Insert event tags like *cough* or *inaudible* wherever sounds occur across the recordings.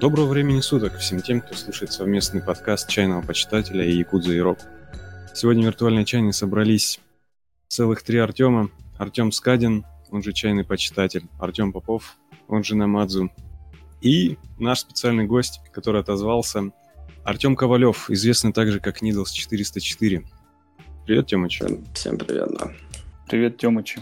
Доброго времени суток всем тем, кто слушает совместный подкаст чайного почитателя и Якудза и Рок. Сегодня в виртуальной чайной собрались целых три Артема. Артем Скадин, он же чайный почитатель, Артем Попов, он же Намадзу. И наш специальный гость, который отозвался, Артем Ковалев, известный также как Needles 404. Привет, Тёмыч. Всем привет, да. Привет, Тёмыч.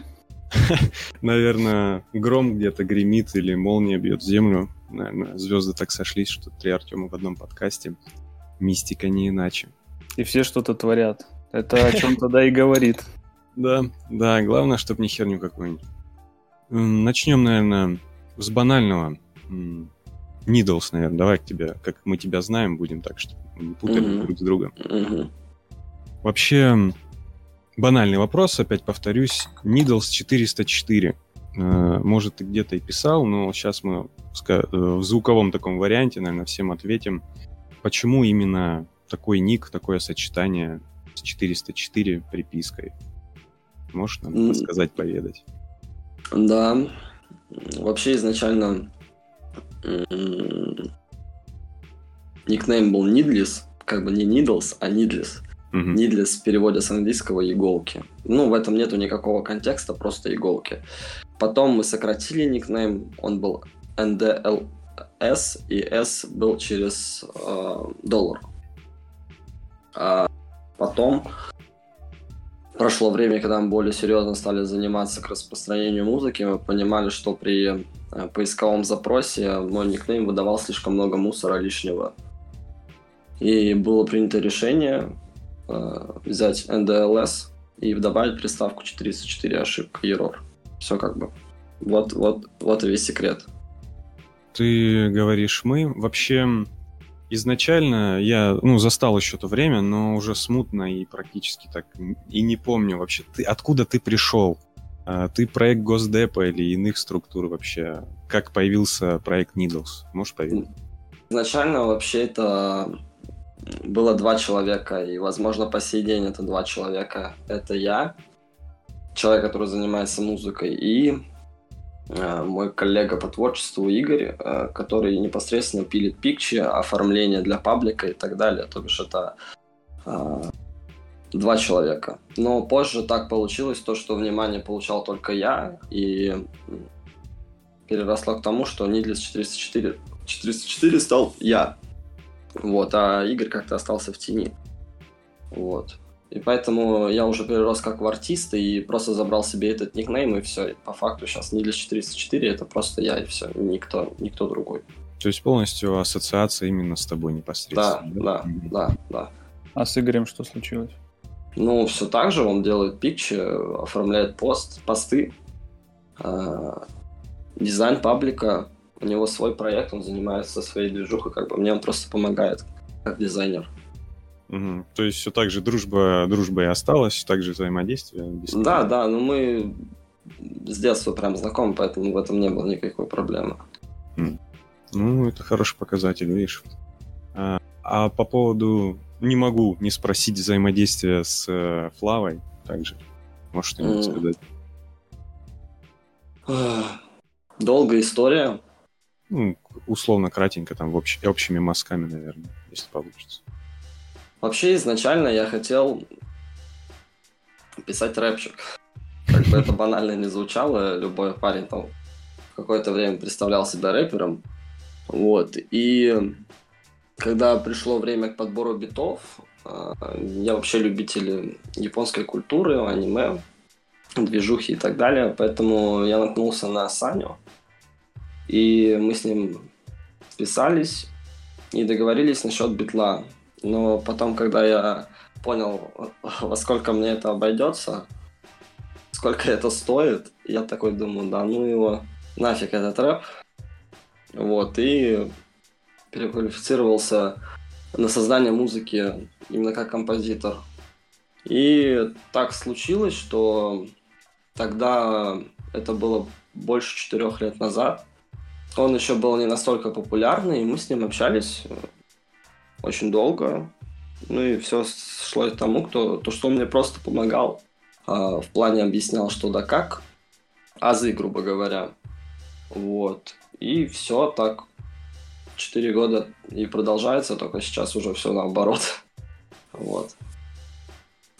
*laughs* Наверное, гром где-то гремит или молния бьет землю. Наверное, звезды так сошлись, что три Артема в одном подкасте. Мистика не иначе. И все что-то творят. Это о чем тогда и говорит. *laughs* Да, да, главное, чтобы не херню какую-нибудь. Начнем, наверное, с банального. Нидлс, наверное, давай к тебе, как мы тебя знаем, будем так, что не путаем mm-hmm. друг с другом. Вообще, банальный вопрос, опять повторюсь. Needles 404. Э, может, ты где-то и писал, но сейчас мы э, в звуковом таком варианте, наверное, всем ответим. Почему именно такой ник, такое сочетание с 404 припиской? Можешь нам рассказать, поведать? Да. Вообще изначально никнейм был Needless, как бы не Needles, а Needless. Uh-huh. Needless в переводе с английского иголки. Ну, в этом нету никакого контекста, просто иголки. Потом мы сократили никнейм, он был NDLS, и S был через э, доллар. А потом прошло время, когда мы более серьезно стали заниматься к распространению музыки, мы понимали, что при э, поисковом запросе мой никнейм выдавал слишком много мусора лишнего. И было принято решение э, взять NDLS и добавить приставку 404 ошибка error. Все как бы. Вот, вот, вот и весь секрет. Ты говоришь мы. Вообще, изначально я, ну, застал еще то время, но уже смутно и практически так и не помню вообще, ты, откуда ты пришел? А, ты проект Госдепа или иных структур вообще? Как появился проект Needles? Можешь поведать? Изначально вообще это было два человека, и, возможно, по сей день это два человека. Это я, человек, который занимается музыкой, и э, мой коллега по творчеству Игорь, э, который непосредственно пилит пикчи, оформление для паблика и так далее. То бишь это э, два человека. Но позже так получилось, то, что внимание получал только я, и переросло к тому, что Needless 404, 404 стал я. Вот, а Игорь как-то остался в тени. Вот. И поэтому я уже перерос как в артиста и просто забрал себе этот никнейм, и все. И по факту сейчас не для 404, это просто я, и все. Никто, никто другой. То есть полностью ассоциация именно с тобой непосредственно? Да, да, да, да. да. А с Игорем что случилось? Ну, все так же, он делает пикчи, оформляет пост, посты, э, дизайн паблика, у него свой проект, он занимается своей движухой, как бы мне он просто помогает как дизайнер. Угу. То есть все так же дружба, дружба и осталась, также взаимодействие? Да, да, но мы с детства прям знакомы, поэтому в этом не было никакой проблемы. Ну, это хороший показатель, видишь. А, а по поводу... Не могу не спросить взаимодействия с э, Флавой также. Можешь что-нибудь mm. сказать? Долгая история. Ну, условно кратенько, там, в общ... общими мазками, наверное, если получится. Вообще, изначально я хотел писать рэпчик. Как бы это банально не звучало, любой парень там какое-то время представлял себя рэпером. Вот. И когда пришло время к подбору битов, а, я вообще любитель японской культуры, аниме, движухи и так далее, поэтому я наткнулся на Саню, и мы с ним списались и договорились насчет битла. Но потом, когда я понял, во сколько мне это обойдется, сколько это стоит, я такой думаю, да ну его, нафиг этот рэп. Вот, и переквалифицировался на создание музыки именно как композитор. И так случилось, что тогда это было больше четырех лет назад. Он еще был не настолько популярный, и мы с ним общались э, очень долго. Ну и все шло к тому, кто, то, что он мне просто помогал. А, в плане объяснял, что да как. Азы, грубо говоря. Вот. И все так 4 года и продолжается, только сейчас уже все наоборот. *laughs* Вот.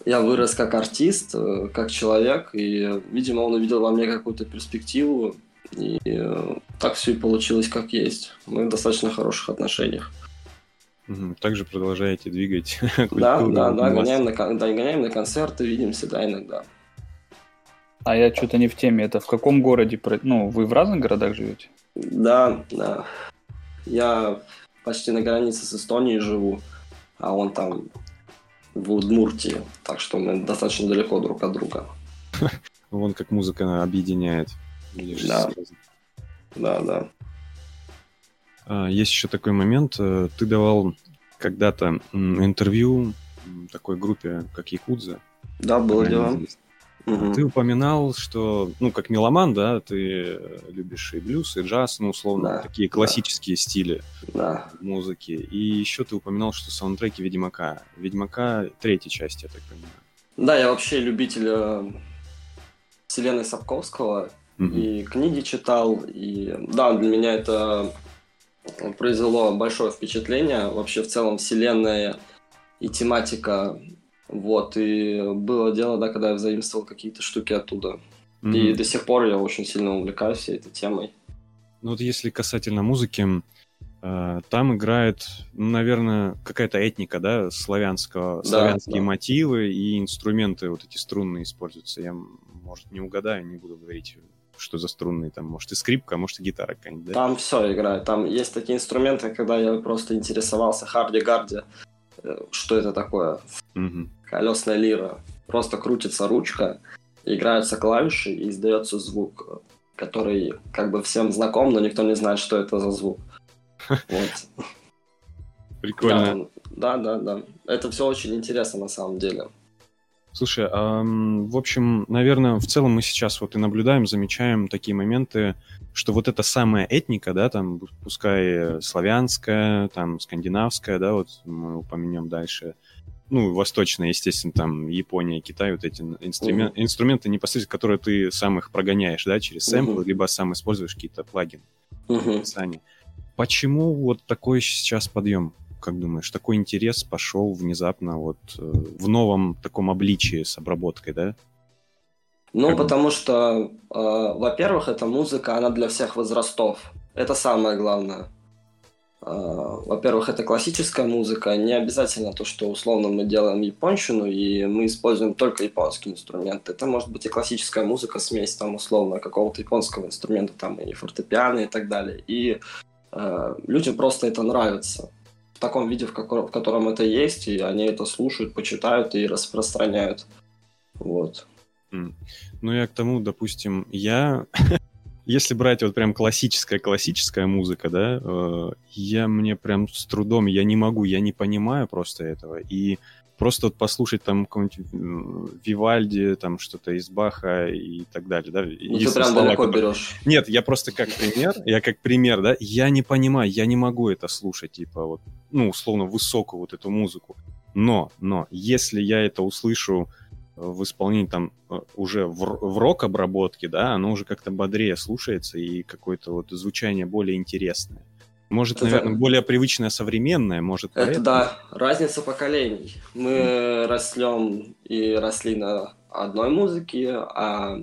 Я вырос как артист, э, как человек, и, видимо, он увидел во мне какую-то перспективу, и э, так все и получилось, как есть. Мы в достаточно хороших отношениях. Также продолжаете двигать *laughs* Да, да, да, гоняем на, да, гоняем на концерты, видимся, да, иногда. А я что-то не в теме. Это в каком городе? Ну, вы в разных городах живете? Да, да. Я почти на границе с Эстонией живу, а он там в Удмуртии. Так что мы достаточно далеко друг от друга. *laughs* Вон как музыка объединяет. Да. Да, да. А, есть еще такой момент. Э, ты давал когда-то интервью такой группе, как Якудза. Да, было дело. Угу. Ты упоминал, что, ну, как меломан, да, ты любишь и блюз, и джаз, ну, условно, да, такие классические да. стили да. музыки. И еще ты упоминал, что саундтреки Ведьмака. Ведьмака третьей части, я так понимаю. Да, я вообще любитель э, вселенной Сапковского. И книги читал. И да, для меня это произвело большое впечатление. Вообще, в целом, вселенная и тематика вот, и было дело, да, когда я заимствовал какие-то штуки оттуда. Mm-hmm. И до сих пор я очень сильно увлекаюсь всей этой темой. Ну вот если касательно музыки, э, там играет, ну, наверное, какая-то этника, да, славянского, да, славянские да. мотивы и инструменты вот эти струнные используются. Я, может, не угадаю, не буду говорить, что за струнные, там, может, и скрипка, а может, и гитара какая-нибудь, да? Там все играет, там есть такие инструменты, когда я просто интересовался харди-гарди, э, что это такое. Угу колесная лира. Просто крутится ручка, играются клавиши и издается звук, который как бы всем знаком, но никто не знает, что это за звук. *laughs* Вот. Прикольно. Да, да, да. Это все очень интересно на самом деле. Слушай, а, в общем, наверное, в целом мы сейчас вот и наблюдаем, замечаем такие моменты, что вот эта самая этника, да, там, пускай славянская, там, скандинавская, да, вот мы упомянем дальше, ну, восточная, естественно, там, Япония, Китай, вот эти инструмент, uh-huh. инструменты непосредственно, которые ты сам их прогоняешь, да, через сэмплы, uh-huh. либо сам используешь какие-то плагины uh-huh. Почему вот такой сейчас подъем? Как думаешь, такой интерес пошел внезапно вот э, в новом таком обличии с обработкой, да? Ну, как потому что, э, во-первых, эта музыка, она для всех возрастов. Это самое главное. А, во-первых, это классическая музыка, не обязательно то, что условно мы делаем японщину и мы используем только японские инструменты. Это может быть и классическая музыка, смесь там условно какого-то японского инструмента, там и фортепиано и так далее. И э, людям просто это нравится в таком виде, в, каком, в котором это есть, и они это слушают, почитают и распространяют. Вот. Ну, я к тому, допустим, я *laughs* если брать вот прям классическая-классическая музыка, да, э, я мне прям с трудом, я не могу, я не понимаю просто этого. И просто вот послушать там какого-нибудь э, Вивальди, там что-то из Баха и так далее, да. Ну, ты прям далеко которые... берешь. Нет, я просто как пример, *laughs* я как пример, да, я не понимаю, я не могу это слушать, типа вот, ну, условно, высокую вот эту музыку. Но, но, если я это услышу в исполнении там э, уже в, в рок-обработке, да, оно уже как-то бодрее слушается и какое-то вот звучание более интересное. Может, это, наверное, более привычное, современное, может. Это поэтому... да, разница поколений. Мы mm. растем и росли на одной музыке, а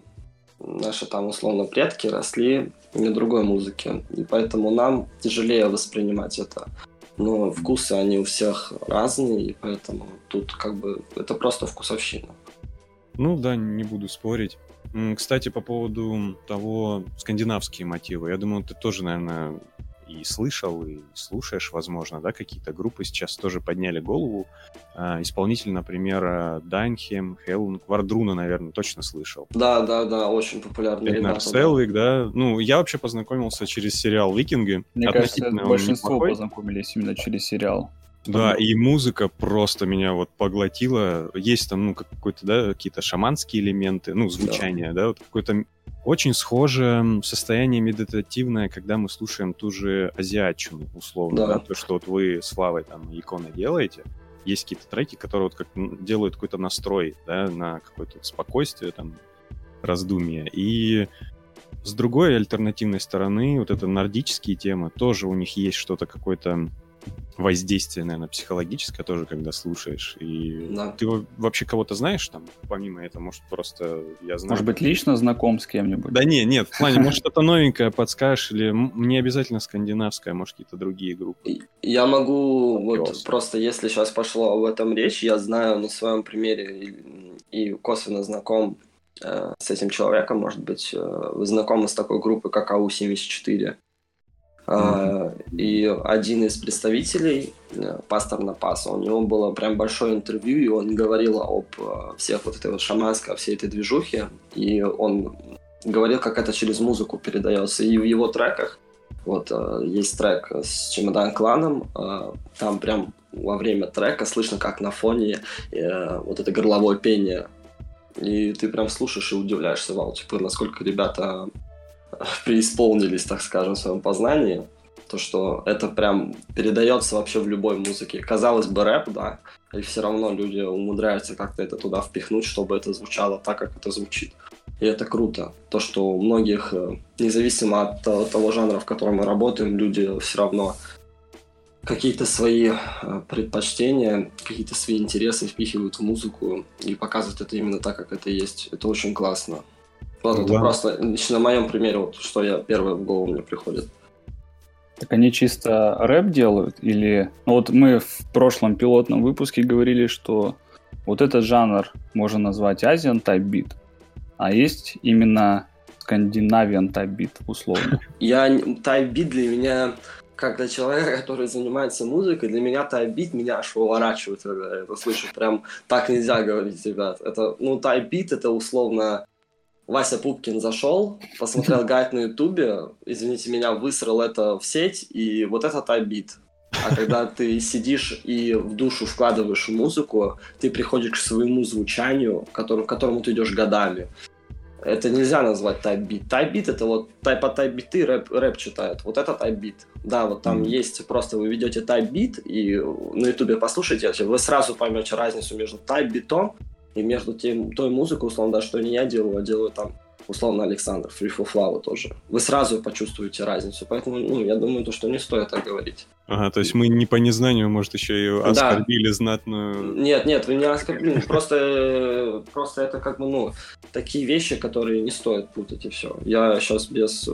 наши там условно предки росли на другой музыке. И поэтому нам тяжелее воспринимать это. Но вкусы, они у всех разные, и поэтому тут как бы это просто вкусовщина. Ну да, не буду спорить. Кстати, по поводу того скандинавские мотивы, я думаю, ты тоже, наверное, и слышал, и слушаешь, возможно, да, какие-то группы сейчас тоже подняли голову. А, исполнитель, например, Дайнхем, Хеллунг, Вардруна, наверное, точно слышал. Да, да, да, очень популярный ребята. Селвик, да. да. Ну, я вообще познакомился через сериал «Викинги». Мне кажется, большинство познакомились именно через сериал. Да, и музыка просто меня вот поглотила. Есть там, ну, какой-то, да, какие-то шаманские элементы, ну, звучание, да, да вот какое-то очень схоже состояние медитативное, когда мы слушаем ту же азиатчину, условно, да. да, то, что вот вы с Славой там иконы делаете. Есть какие-то треки, которые вот как делают какой-то настрой, да, на какое-то спокойствие, там, раздумье. И с другой альтернативной стороны, вот это нордические темы, тоже у них есть что-то какое-то воздействие, наверное, психологическое тоже, когда слушаешь. И Да. ты во- вообще кого-то знаешь там, помимо этого, может, просто я знаю. Может быть, лично знаком с кем-нибудь? Да не, нет, в плане, может, что-то новенькое подскажешь, или не обязательно скандинавское, может, какие-то другие группы. Я могу, вот просто если сейчас пошло об этом речь, я знаю на своем примере и, и косвенно знаком э, с этим человеком, может быть, э, вы знакомы с такой группой, как АУ-74. Э, И один из представителей, э, пастор Напаса, у него было прям большое интервью, и он говорил об э, всех вот этой вот шаманской, о всей этой движухе, и он говорил, как это через музыку передается. И в его треках вот есть трек с Чемодан Кланом, там прям во время трека слышно, как на фоне вот это горловое пение. И ты прям слушаешь и удивляешься, вау, типа, насколько ребята преисполнились, так скажем, в своем познании. То, что это прям передается вообще в любой музыке. Казалось бы, рэп, да, и все равно люди умудряются как-то это туда впихнуть, чтобы это звучало так, как это звучит. И это круто. То, что у многих, э, независимо от того, жанра, в котором мы работаем, люди все равно какие-то свои э, предпочтения, какие-то свои интересы впихивают в музыку и показывают это именно так, как это есть. Это очень классно. Вот это Да. просто лично на моем примере, вот, что я первое в голову мне приходит. Так они чисто рэп делают? Или... Ну вот мы в прошлом пилотном выпуске говорили, что вот этот жанр можно назвать Asian Type Beat, а есть именно Scandinavian Type Beat, условно. Я тайбит для меня, как для человека, который занимается музыкой, для меня тайбит меня аж выворачивает, когда я это слышу. Прям так нельзя говорить, ребят. Это, ну, тайбит это условно Вася Пупкин зашел, посмотрел *laughs* гайд на Ютубе, извините меня, высрал это в сеть, и вот это type-бит. А когда ты сидишь и в душу вкладываешь музыку, ты приходишь к своему звучанию, к которому ты идешь годами. Это нельзя назвать type-бит. Type-бит это вот тайп по type-биты рэп, рэп читают. Вот это type-бит. Да, вот там Мгм. есть, просто вы ведете type-бит и на ютубе послушайте, вы сразу поймете разницу между type-битом и между тем, той музыкой, условно, да, что не я делаю, а делаю там условно Александр, Free for Flower тоже. Вы сразу почувствуете разницу. Поэтому, ну, я думаю, то, что не стоит так говорить. Ага, то есть мы не по незнанию, может, еще и Да. оскорбили знатную... Нет, нет, вы не оскорбили. Просто, э, просто это как бы, ну, такие вещи, которые не стоит путать, и все. Я сейчас без,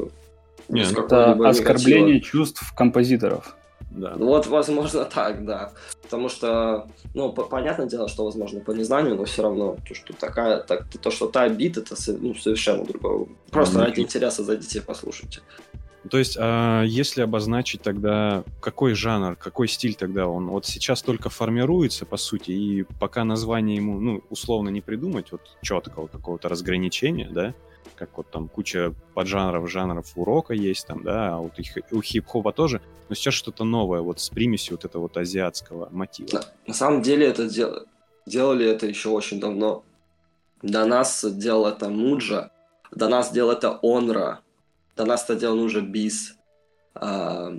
без ну, Это какого-либо оскорбление негатива. чувств композиторов. Да. Вот, возможно, *laughs* так, да. Потому что, ну, по- понятное дело, что, возможно, по незнанию, но все равно, то, что такая, так, то, что та бит, это ну, совершенно другое. Просто Ну, ради интереса зайдите и послушайте. То есть, а если обозначить тогда, какой жанр, какой стиль тогда он? Вот сейчас только формируется, по сути, и пока название ему, ну, условно не придумать, вот четкого какого-то разграничения, да, как вот там куча поджанров, жанров урока есть там, да, а вот у хи- у хип-хопа тоже, но сейчас что-то новое, вот с примесью вот этого вот азиатского мотива. На, на самом деле это дел- делали это еще очень давно. До нас делал это Муджа, до нас делал это Онра, до нас это делал уже Бис. А,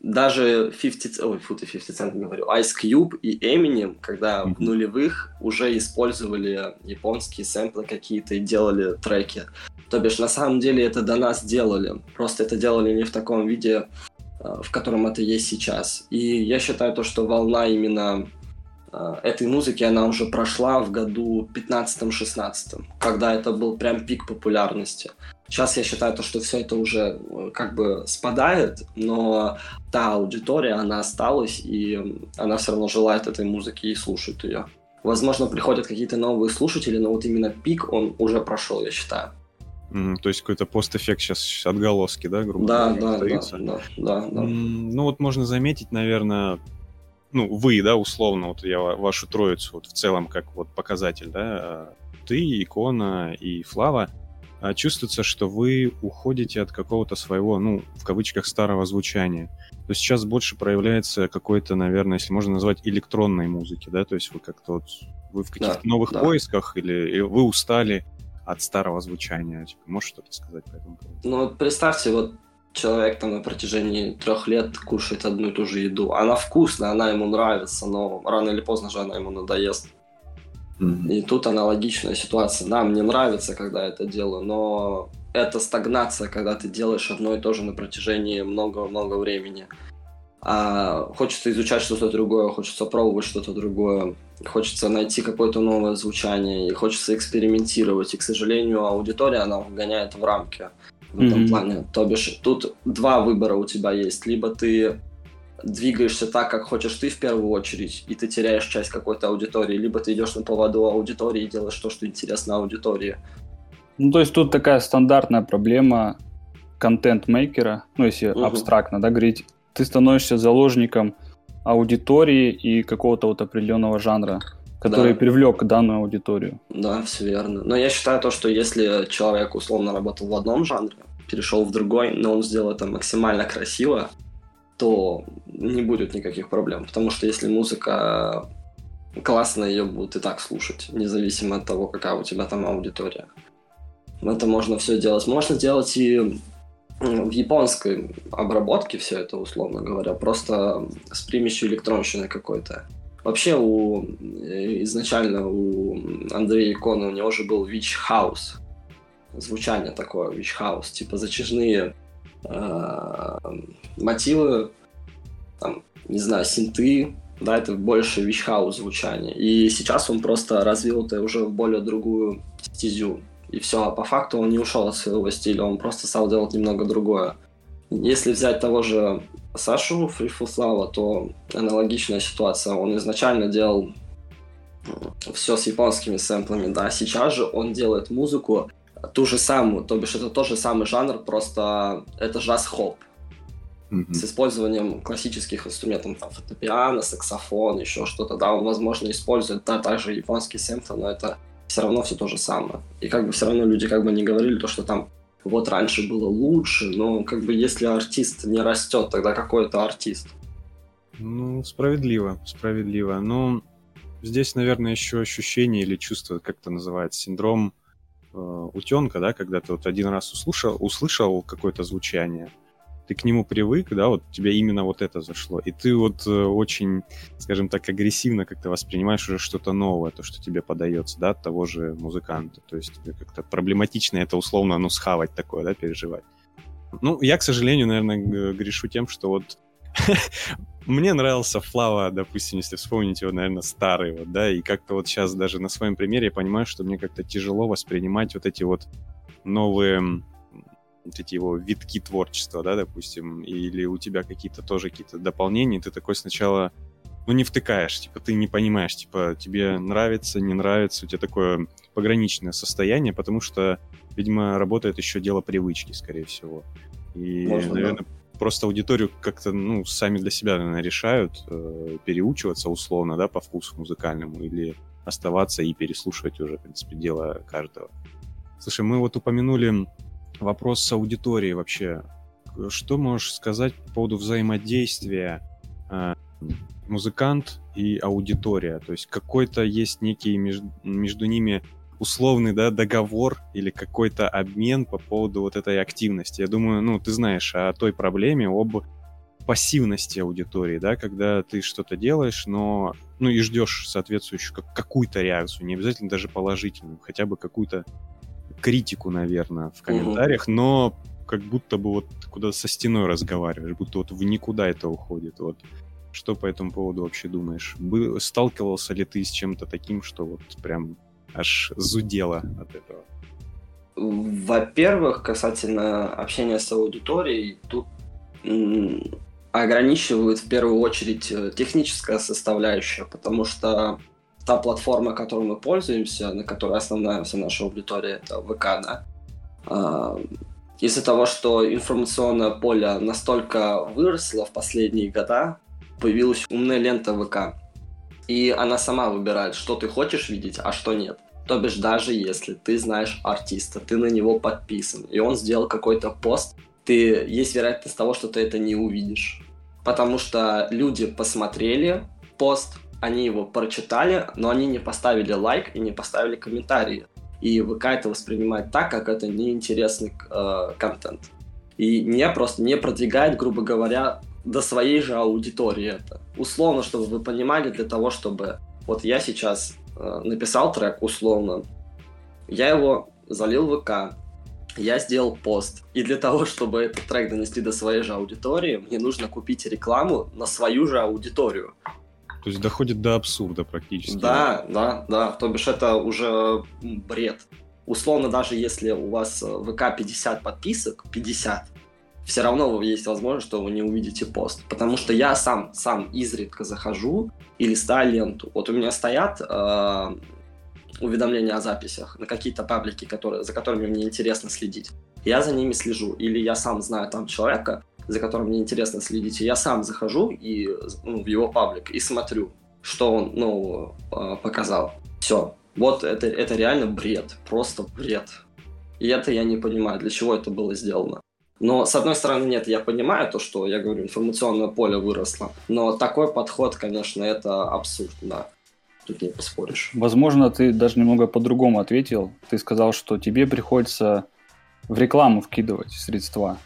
даже 50, ц- ой, фу, ты 50 Cent говорю, Ice Cube и Eminem, когда в нулевых уже использовали японские сэмплы какие-то и делали треки. То бишь, на самом деле это до нас делали. Просто это делали не в таком виде, а, в котором это есть сейчас. И я считаю то, что волна именно а, этой музыки, она уже прошла в году 15-16, когда это был прям пик популярности. Сейчас я считаю то, что все это уже э, как бы спадает, но та аудитория, она осталась, и она все равно желает этой музыки и слушает ее. Возможно, приходят какие-то новые слушатели, но вот именно пик, он уже прошел, я считаю. М, То есть какой-то постэффект сейчас отголоски, да, грубо Да, говоря, да, да, остаются? да, да, да. М, Ну вот можно заметить, наверное, ну вы, да, условно, вот я ва- вашу троицу вот в целом как вот показатель, да, а, ты, Икона и Флава, чувствуется, что вы уходите от какого-то своего, ну, в кавычках, старого звучания. То есть сейчас больше проявляется какой-то, наверное, если можно назвать электронной музыки, да, то есть вы как-то вот, вы в каких-то Да, новых да. поисках или, или вы устали от старого звучания. Типа, можешь что-то сказать по этому поводу? Ну вот представьте, вот человек там на протяжении трех лет кушает одну и ту же еду. Она вкусная, она ему нравится, но рано или поздно же она ему надоест. И тут аналогичная ситуация. Да, мне нравится, когда это делаю, но это стагнация, когда ты делаешь одно и то же на протяжении много-много времени. А хочется изучать что-то другое, хочется пробовать что-то другое, хочется найти какое-то новое звучание, и хочется экспериментировать. И, к сожалению, аудитория, она вгоняет в рамки в этом mm-hmm. плане. То бишь, тут два выбора у тебя есть. Либо ты двигаешься так, как хочешь ты в первую очередь, и ты теряешь часть какой-то аудитории, либо ты идешь на поводу аудитории и делаешь то, что интересно аудитории. Ну, то есть тут такая стандартная проблема контент-мейкера, ну, если угу. абстрактно, да, говорить, ты становишься заложником аудитории и какого-то вот определенного жанра, который да. привлек данную аудиторию. Да, все верно. Но я считаю то, что если человек условно работал в одном жанре, перешел в другой, но он сделал это максимально красиво, то не будет никаких проблем. Потому что если музыка классная, ее будут и так слушать, независимо от того, какая у тебя там аудитория. Это можно все делать. Можно делать и в японской обработке все это, условно говоря, просто с примесью электронщины какой-то. Вообще у изначально у Андрея Икона у него же был Witch House. Звучание такое, Witch House, типа затяжные э, мотивы, там, не знаю, синты, да, это больше House звучание. И сейчас он просто развил это уже в более другую стезю и все. А по факту он не ушел от своего стиля, он просто стал делать немного другое. Если взять того же Сашу Фрифуслава, то аналогичная ситуация. Он изначально делал все с японскими сэмплами, да, сейчас же он делает музыку ту же самую, то бишь это тот же самый жанр, просто это джаз-хоп mm-hmm. с использованием классических инструментов, там, фортепиано, саксофон, еще что-то, да, он, возможно, использует, да, также японский сэмпл, но это все равно все то же самое. И как бы все равно люди как бы не говорили то, что там вот раньше было лучше, но как бы если артист не растет, тогда какой это артист? Ну, справедливо, справедливо. Но здесь, наверное, еще ощущение или чувство, как это называется, синдром э, утенка, да, когда ты вот один раз услышал, услышал какое-то звучание, ты к нему привык, да, вот тебе именно вот это зашло, и ты вот э, очень, скажем так, агрессивно как-то воспринимаешь уже что-то новое, то, что тебе подается, да, от того же музыканта, то есть как-то проблематично это условно, ну, схавать такое, да, переживать. Ну, я, к сожалению, наверное, грешу тем, что вот *laughs* мне нравился Флава, допустим, если вспомнить его, наверное, старый, вот, да, и как-то вот сейчас даже на своем примере я понимаю, что мне как-то тяжело воспринимать вот эти вот новые вот эти его витки творчества, да, допустим, или у тебя какие-то тоже какие-то дополнения, ты такой сначала, ну, не втыкаешь, типа, ты не понимаешь, типа, тебе нравится, не нравится, у тебя такое пограничное состояние, потому что, видимо, работает еще дело привычки, скорее всего. И, Можно, наверное, да. просто аудиторию как-то, ну, сами для себя, наверное, решают э, переучиваться условно, да, по вкусу музыкальному, или оставаться и переслушивать уже, в принципе, дело каждого. Слушай, мы вот упомянули вопрос с аудиторией вообще. Что можешь сказать по поводу взаимодействия э, музыкант и аудитория? То есть какой-то есть некий между, между ними условный да, договор или какой-то обмен по поводу вот этой активности. Я думаю, ну, ты знаешь о той проблеме, об пассивности аудитории, да, когда ты что-то делаешь, но ну и ждешь соответствующую как, какую-то реакцию, не обязательно даже положительную, хотя бы какую-то критику, наверное, в комментариях, угу. но как будто бы вот куда со стеной разговариваешь, будто вот в никуда это уходит. Вот что по этому поводу вообще думаешь? Был, сталкивался ли ты с чем-то таким, что вот прям аж зудело от этого? Во-первых, касательно общения с аудиторией, тут ограничивают в первую очередь э, техническая составляющая, потому что та платформа, которой мы пользуемся, на которой основная вся наша аудитория, это ВК, да, а, из-за того, что информационное поле настолько выросло в последние года, появилась умная лента ВК. И она сама выбирает, что ты хочешь видеть, а что нет. То бишь, даже если ты знаешь артиста, ты на него подписан, и он сделал какой-то пост, ты, есть вероятность того, что ты это не увидишь. Потому что люди посмотрели пост, они его прочитали, но они не поставили лайк и не поставили комментарии. И ВК это воспринимает так, как это неинтересный э, контент. И не просто не продвигает, грубо говоря, до своей же аудитории это. Условно, чтобы вы понимали, для того, чтобы... Вот я сейчас э, написал трек условно, я его залил в ВК, я сделал пост. И для того, чтобы этот трек донести до своей же аудитории, мне нужно купить рекламу на свою же аудиторию. То есть доходит до абсурда практически. Да, да, да. То бишь это уже бред. Условно, даже если у вас в ВК 50 подписок, 50, все равно есть возможность, что вы не увидите пост. Потому что я сам, сам изредка захожу и листаю ленту. Вот у меня стоят э, уведомления о записях на какие-то паблики, которые, за которыми мне интересно следить. Я за ними слежу. Или я сам знаю там человека, за которым мне интересно следить, я сам захожу и, ну, в его паблик и смотрю, что он ну, показал. Все. Вот это, это реально бред. Просто бред. И это я не понимаю, для чего это было сделано. Но, с одной стороны, нет, я понимаю то, что, я говорю, информационное поле выросло. Но такой подход, конечно, это абсурд, да. Тут не поспоришь. Возможно, ты даже немного по-другому ответил. Ты сказал, что тебе приходится в рекламу вкидывать средства.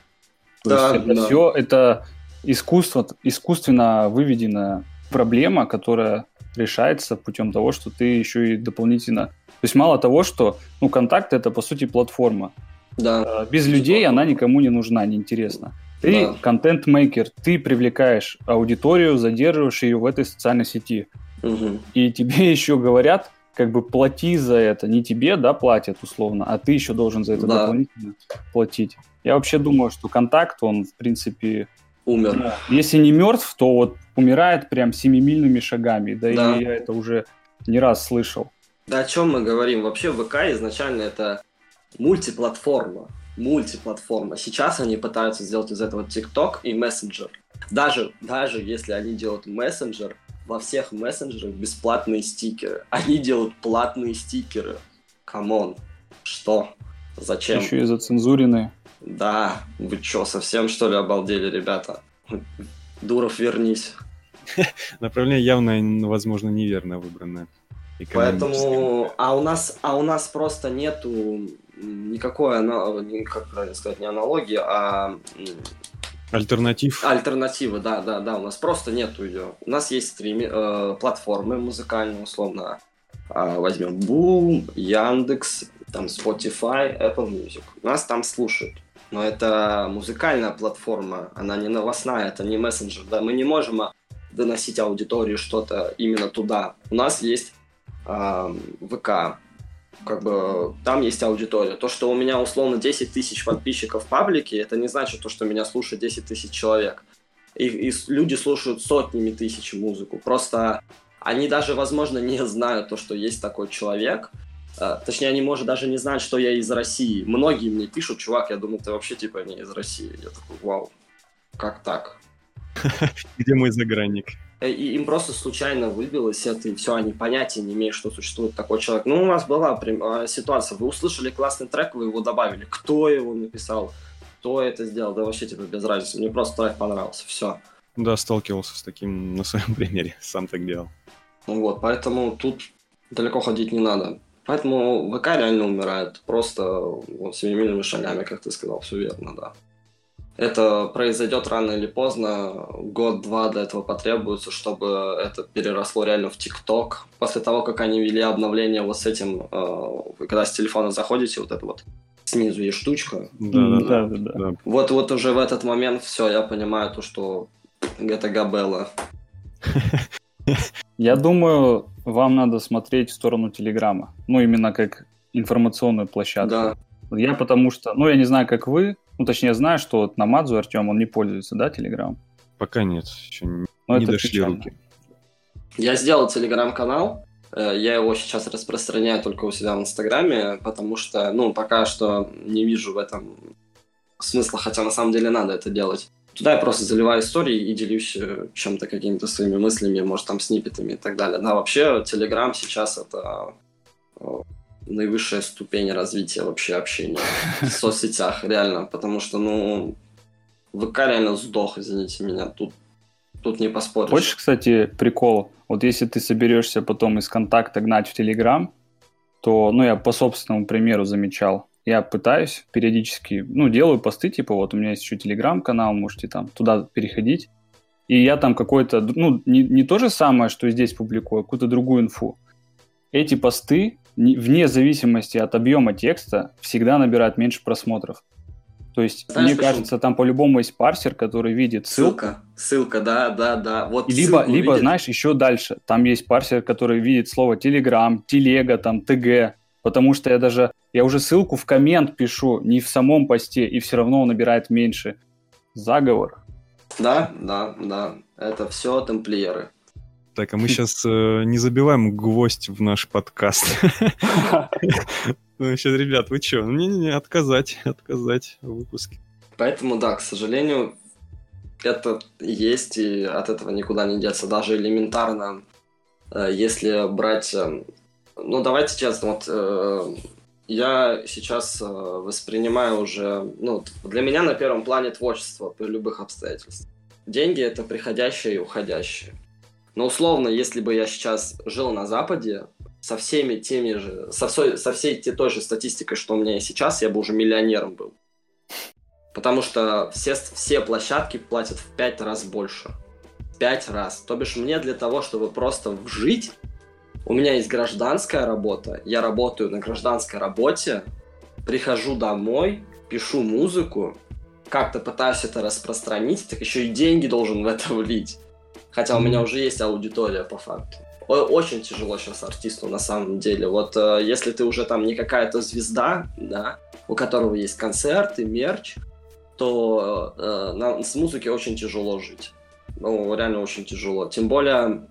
То да, есть это да. все это искусство, искусственно выведенная проблема, которая решается путем того, что ты еще и дополнительно... То есть мало того, что ну, контакт это по сути платформа. Да. А, без людей она никому не нужна, неинтересна. Ты да. контент-мейкер, ты привлекаешь аудиторию, задерживаешь ее в этой социальной сети. Угу. И тебе *laughs* еще говорят, как бы плати за это. Не тебе, да, платят условно, а ты еще должен за это да. дополнительно платить. Я вообще думаю, что контакт, он, в принципе... Умер. Ну, если не мертв, то вот умирает прям семимильными шагами. Да, да. и я это уже не раз слышал. Да о чем мы говорим? Вообще ВК изначально это мультиплатформа. Мультиплатформа. Сейчас они пытаются сделать из этого ТикТок и мессенджер. Даже, даже если они делают мессенджер, во всех мессенджерах бесплатные стикеры. Они делают платные стикеры. Come on. Что? Зачем? Еще и зацензуренные. Да, вы что, совсем что ли обалдели, ребята? Дуров, вернись. *laughs* Направление явно, возможно, неверно выбранное. Поэтому, а у нас, а у нас просто нету никакой, как правильно сказать, не аналогии, а Альтернатив. Альтернативы, да, да, да. У нас просто нету ее. У нас есть стриме, э, платформы музыкальные, условно. Э, возьмем Boom, Яндекс, там Spotify, Apple Music. Нас там слушают. Но это музыкальная платформа, она не новостная, это не мессенджер. Да? Мы не можем доносить аудиторию что-то именно туда. У нас есть э, ВК, как бы там есть аудитория. То, что у меня условно 10 тысяч подписчиков в паблике, это не значит то, что меня слушает 10 тысяч человек. И, и люди слушают сотнями тысяч музыку. Просто они даже, возможно, не знают то, что есть такой человек. А, точнее, они, может, даже не знают, что я из России. Многие мне пишут, чувак, я думал, ты вообще, типа, не из России. Я такой, вау, как так? *laughs* Где мой загранник? Э, и им просто случайно выбилось это, и все, они понятия не имеют, что существует такой человек. Ну, у нас была прям, а, ситуация, вы услышали классный трек, вы его добавили. Кто его написал? Кто это сделал? Да вообще, типа, без разницы. Мне просто трек понравился, все. Да, сталкивался с таким *laughs* на своем примере, сам так делал. Ну вот, поэтому тут далеко ходить не надо. Поэтому ВК реально умирает. Просто вот семимильными шагами, как ты сказал, все верно, да. Это произойдет рано или поздно, год-два для этого потребуется, чтобы это переросло реально в ТикТок. После того, как они ввели обновление вот с этим, э, когда с телефона заходите, вот это вот снизу есть штучка. Да, да, да. да, Вот, вот уже в этот момент все, я понимаю то, что это Габелла. *laughs* Я думаю, вам надо смотреть в сторону Телеграма. Ну, именно как информационную площадку. Да. Я потому что, ну, я не знаю, как вы, ну, точнее, знаю, что вот Намадзу Артем, он не пользуется, да, Телеграм? Пока нет, еще не, ну, не дошли печально. руки. Я сделал Телеграм-канал, э, я его сейчас распространяю только у себя в Инстаграме, потому что, ну, пока что не вижу в этом смысла, хотя на самом деле надо это делать. Туда я просто заливаю истории и делюсь э, чем-то, какими-то своими мыслями, может, там, сниппетами и так далее. Да, вообще, Телеграм сейчас это э, наивысшая ступень развития вообще общения в *laughs* соцсетях, реально, потому что, ну, ВК реально сдох, извините меня, тут, тут не поспоришь. Хочешь, кстати, прикол? Вот если ты соберешься потом из контакта гнать в Телеграм, то, ну, я по собственному примеру замечал, я пытаюсь периодически, ну, делаю посты, типа, вот у меня есть еще Телеграм-канал, можете там туда переходить, и я там какой-то, ну, не, не то же самое, что здесь публикую, а какую-то другую инфу. Эти посты вне зависимости от объема текста всегда набирает меньше просмотров. То есть, Знаешь, мне почему? кажется, там по-любому есть парсер, который видит ссылку. Ссылка, ссылка, да, да, да. Вот либо, либо видит. знаешь, еще дальше. Там есть парсер, который видит слово Telegram, телега, там, ТГ. Потому что я даже, я уже ссылку в коммент пишу, не в самом посте, и все равно он набирает меньше. Заговор. Да, да, да. Это все тамплиеры. Так, а мы сейчас э, не забиваем гвоздь в наш подкаст. *laughs* Ну, сейчас, ребят, вы что? Не-не-не, отказать, отказать в выпуске. Поэтому, да, к сожалению, это есть, и от этого никуда не деться. Даже элементарно, э, если брать... Э, ну, давайте честно, вот э, я сейчас воспринимаю уже... Ну, для меня на первом плане творчество при любых обстоятельствах. Деньги — это приходящее и уходящее. Но условно, если бы я сейчас жил на Западе, со всеми теми же, со, всей, со всей той же статистикой, что у меня есть сейчас, я бы уже миллионером был. Потому что все, все площадки платят в пять раз больше. Пять раз. То бишь мне для того, чтобы просто жить, у меня есть гражданская работа, я работаю на гражданской работе, прихожу домой, пишу музыку, как-то пытаюсь это распространить, так еще и деньги должен в это влить. Хотя у меня уже есть аудитория по факту очень тяжело сейчас артисту на самом деле. Вот э, если ты уже там не какая-то звезда, да, у которого есть концерты, мерч, то э, на, с музыки очень тяжело жить. Ну, реально очень тяжело. Тем более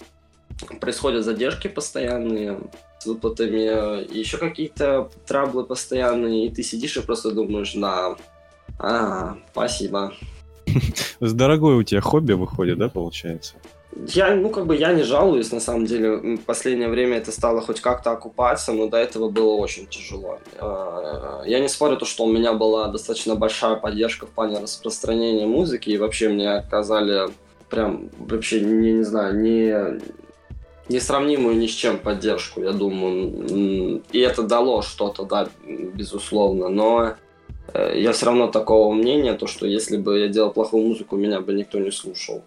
происходят задержки постоянные с выплатами, еще какие-то траблы постоянные, и ты сидишь и просто думаешь, да, а, спасибо. Дорогое у тебя хобби выходит, да, получается? Я, ну, как бы я не жалуюсь, на самом деле. В последнее время это стало хоть как-то окупаться, но до этого было очень тяжело. А, я не спорю то, что у меня была достаточно большая поддержка в плане распространения музыки, и вообще мне оказали прям вообще, не, не знаю, не, несравнимую ни с чем поддержку, я думаю. И это дало что-то, да, безусловно. Но э, я все равно такого мнения, то, что если бы я делал плохую музыку, меня бы никто не слушал.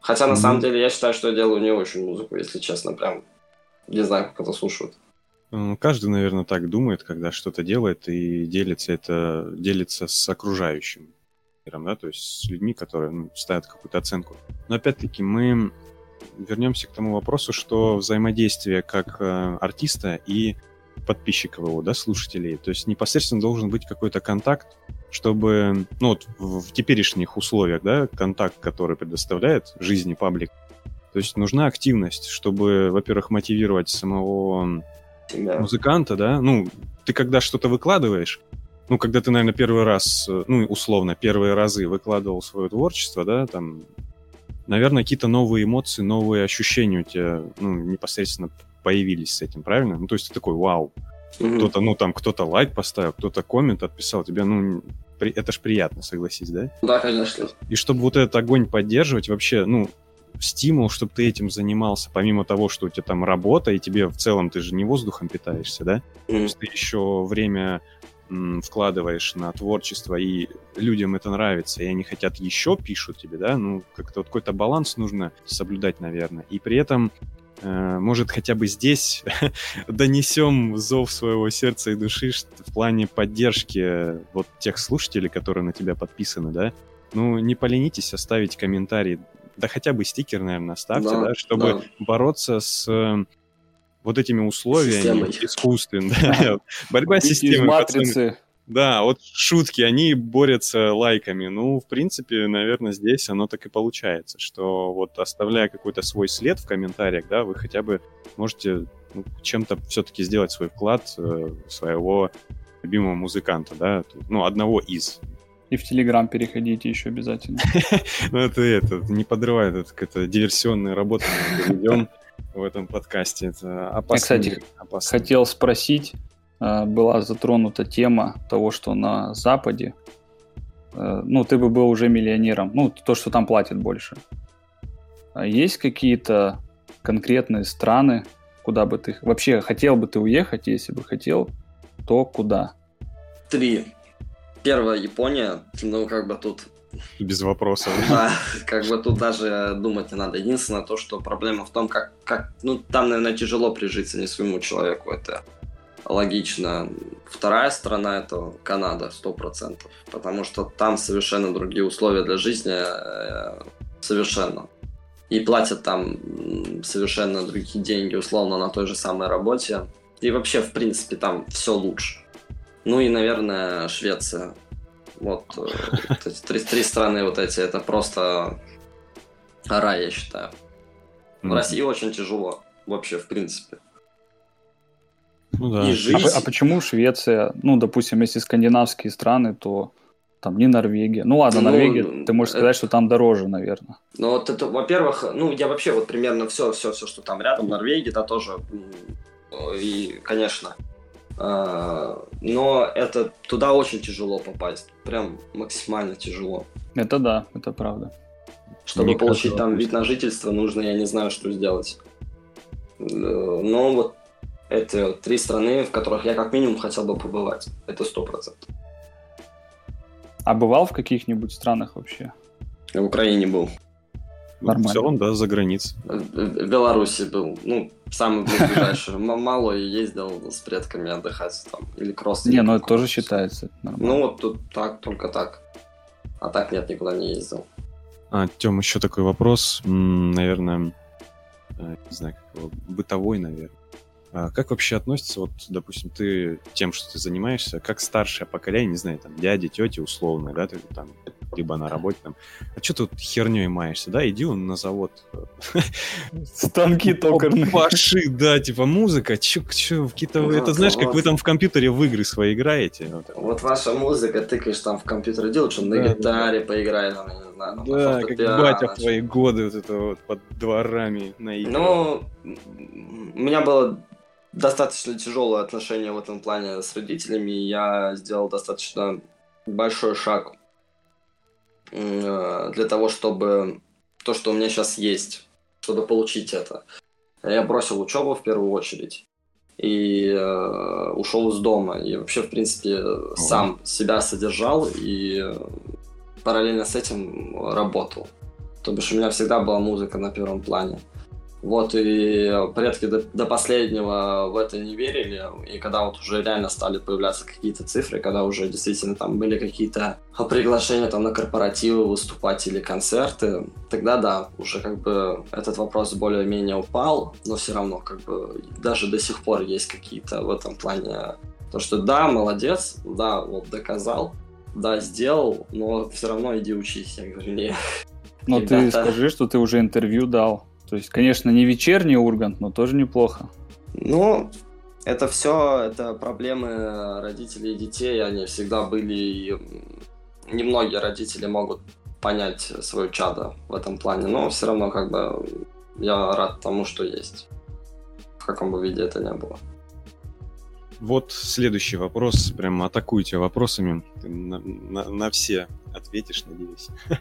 Хотя, на mm-hmm. самом деле, я считаю, что я делаю не очень музыку, если честно, прям не знаю, как это слушают. Каждый, наверное, так думает, когда что-то делает и делится это делится с окружающим миром, да, то есть с людьми, которые ну, ставят какую-то оценку. Но опять-таки мы вернемся к тому вопросу, что взаимодействие как э, артиста и подписчиков его, да, слушателей, то есть непосредственно должен быть какой-то контакт, чтобы, ну вот в теперешних условиях, да, контакт, который предоставляет жизни паблик, то есть нужна активность, чтобы, во-первых, мотивировать самого Тебя. музыканта, да, ну, ты когда что-то выкладываешь, ну, когда ты, наверное, первый раз, ну, условно, первые разы выкладывал свое творчество, да, там, наверное, какие-то новые эмоции, новые ощущения у тебя, ну, непосредственно появились с этим, правильно? Ну, то есть ты такой, вау, Mm-hmm. Кто-то, ну, там, кто-то лайк поставил, кто-то коммент отписал, тебе, ну, при... это ж приятно, согласись, да? Да, конечно. И чтобы вот этот огонь поддерживать, вообще, ну, стимул, чтобы ты этим занимался, помимо того, что у тебя там работа, и тебе в целом ты же не воздухом питаешься, да? Mm-hmm. То есть ты еще время вкладываешь на творчество, и людям это нравится, и они хотят еще, пишут тебе, да? Ну, как-то вот какой-то баланс нужно соблюдать, наверное. И при этом Э, может, хотя бы здесь *laughs* донесем зов своего сердца и души в плане поддержки вот тех слушателей, которые на тебя подписаны, да? Ну, не поленитесь оставить комментарий, да хотя бы стикер, наверное, оставьте, да, да чтобы да. бороться с э, вот этими условиями искусственными. *laughs* Да. Борьба с системой. матрицы. Да, вот шутки, они борются лайками. Ну, в принципе, наверное, здесь оно так и получается, что вот оставляя какой-то свой след в комментариях, да, вы хотя бы можете ну, чем-то все-таки сделать свой вклад э, своего любимого музыканта, да, ну, одного из. И в Телеграм переходите еще обязательно. *laughs* Ну, это, это не подрывает, это диверсионная работа в этом подкасте. Это опасно. Я, кстати, хотел спросить, Э, была затронута тема того, что на Западе, э, ну, ты бы был уже миллионером, ну, то, что там платят больше. А есть какие-то конкретные страны, куда бы ты... Вообще, хотел бы ты уехать, если бы хотел, то куда? Три. Первая Япония, ну, как бы тут без вопросов. *laughs* Да, как бы тут даже думать не надо. Единственное то, что проблема в том, как, как ну, там, наверное, тяжело прижиться не своему человеку. Это логично. Вторая страна это Канада, сто процентов, потому что там совершенно другие условия для жизни, э, совершенно. И платят там совершенно другие деньги, условно, на той же самой работе. И вообще, в принципе, там все лучше. Ну и, наверное, Швеция. Вот э, эти три, три страны вот эти, это просто рай, я считаю. В России очень тяжело, вообще, в принципе. Ну, да. И жизнь... а, а почему Швеция, ну, допустим, если скандинавские страны, то там не Норвегия. Ну ладно, ну, Норвегия, ты можешь сказать, это... что там дороже, наверное. Ну вот это, во-первых, ну я вообще вот примерно все, все, все, что там рядом, Норвегия, да тоже, и, конечно. А, но это туда очень тяжело попасть, прям максимально тяжело. Это да, это правда. Чтобы Мне получить кажется, там вид на жительство, нужно, я не знаю, что сделать. Э, но вот это три страны, в которых я как минимум хотел бы побывать. Это сто процентов. А бывал в каких-нибудь странах вообще? В Украине был. Нормально. В целом, да, за границей. В Беларуси был. Ну, самый ближайший. Мало ездил с предками отдыхать там. Или кросс. Не, ну это тоже считается. Ну, вот тут так, только так. А так нет, никуда не ездил. А, Тем, еще такой вопрос, наверное, э, не знаю, как его, бытовой, наверное. А как вообще относится, вот, допустим, ты тем, что ты занимаешься, как старшее поколение, не знаю, там, дяди, тети условно, да, ты там, либо на работе, там, а что тут херней маешься, да, иди он на завод. Станки токарные. Паши, да, типа музыка, чё, чё, какие-то, ну, это знаешь, как вы там в компьютере в игры свои играете. Вот ваша музыка, тыкаешь там в компьютер, делаешь, что на гитаре поиграй, там, не знаю, Да, как батя в твои годы, вот это вот под дворами на игры. Ну, у меня было достаточно тяжелое отношение в этом плане с родителями. Я сделал достаточно большой шаг для того, чтобы то, что у меня сейчас есть, чтобы получить это. Я бросил учебу в первую очередь и э, ушел из дома. И вообще, в принципе, сам себя содержал и параллельно с этим работал. То бишь у меня всегда была музыка на первом плане. Вот, и предки до, до последнего в это не верили, и когда вот уже реально стали появляться какие-то цифры, когда уже действительно там были какие-то приглашения там на корпоративы выступать или концерты, тогда да, уже как бы этот вопрос более-менее упал, но все равно как бы даже до сих пор есть какие-то в этом плане то, что да, молодец, да, вот доказал, да, сделал, но все равно иди учись. Я говорю, не. Но Ребята... ты скажи, что ты уже интервью дал. То есть, конечно, не вечерний Ургант, но тоже неплохо. Ну, это все, это проблемы родителей и детей, они всегда были, и немногие родители могут понять свое чадо в этом плане, но все равно как бы я рад тому, что есть, в каком бы виде это ни было. Вот следующий вопрос, прям атакуйте вопросами, Ты на, на, на все ответишь, надеюсь. *laughs*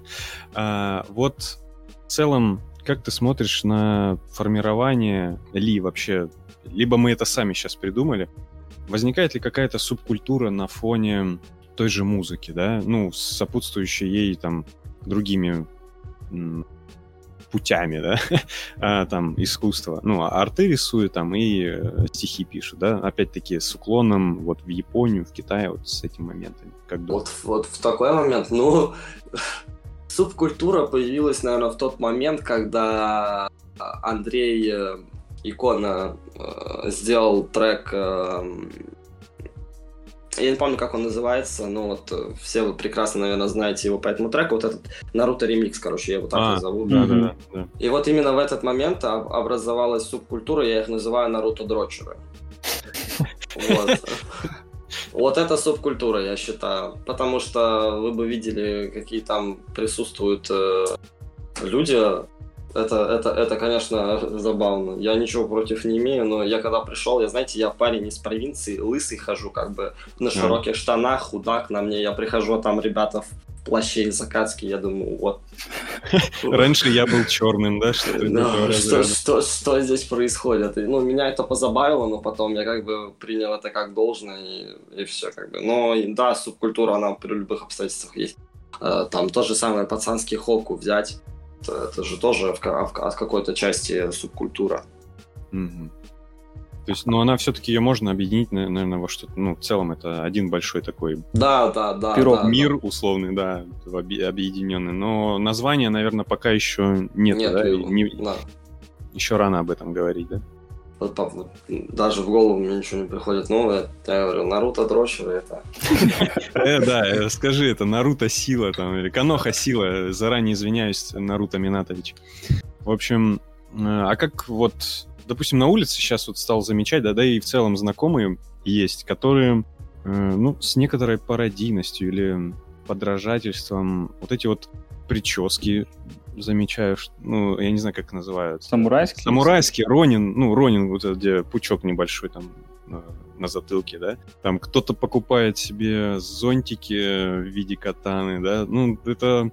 а, вот в целом как ты смотришь на формирование ли вообще, либо мы это сами сейчас придумали, возникает ли какая-то субкультура на фоне той же музыки, да, ну, сопутствующей ей там другими путями, да, *laughs* а, там, искусство. Ну, а арты рисуют там и э, стихи пишут, да, опять-таки с уклоном вот в Японию, в Китай, вот с этим моментом. Как вот, вот в такой момент, ну, Субкультура появилась, наверное, в тот момент, когда Андрей э, Икона э, сделал трек э, я не помню, как он называется, но вот все вы прекрасно, наверное, знаете его по этому треку. Вот этот Наруто ремикс, короче, я его так а, назову. Да, да, да, да. И вот именно в этот момент образовалась субкультура, я их называю Наруто дрочеры. *laughs* Вот. Вот это субкультура, я считаю. Потому что вы бы видели, какие там присутствуют э, люди. Это, это, это, конечно, забавно. Я ничего против не имею, но я когда пришел, я, знаете, я парень из провинции, лысый хожу, как бы на широких штанах, худак на мне. Я прихожу, а там ребята в плаще из Акацки, я думаю, вот. *laughs* Раньше я был черным, да? Что, здесь происходит? И, ну, меня это позабавило, но потом я как бы принял это как должное, и, и все как бы. Но да, субкультура, она при любых обстоятельствах есть. Э, там то же самое пацанский хоку взять, это, же тоже от какой-то части субкультура. То есть, ну, она все-таки ее можно объединить, наверное, во что-то. Ну, в целом, это один большой такой Да, да, да. пирог, да, мир условный, да, объ- объединенный. Но названия, наверное, пока еще нет, Нет, да? его. не- Да. еще рано об этом говорить, да? Вот, вот, даже в голову мне ничего не приходит новое. Я говорю, Наруто дрочево это. *laughs* Э, да, э, скажи, это Наруто Сила там, или Каноха Сила, заранее извиняюсь, Наруто Минатович. В общем, э, а как вот, допустим, на улице сейчас вот стал замечать, да, да и в целом знакомые есть, которые, э, ну, с некоторой пародийностью или подражательством вот эти вот прически замечаю, что- ну, я не знаю, как называются. Самурайский? Самурайский, Ронин, ну, Ронин, вот этот, где пучок небольшой там на, на затылке, да. Там кто-то покупает себе зонтики в виде катаны, да. Ну, это,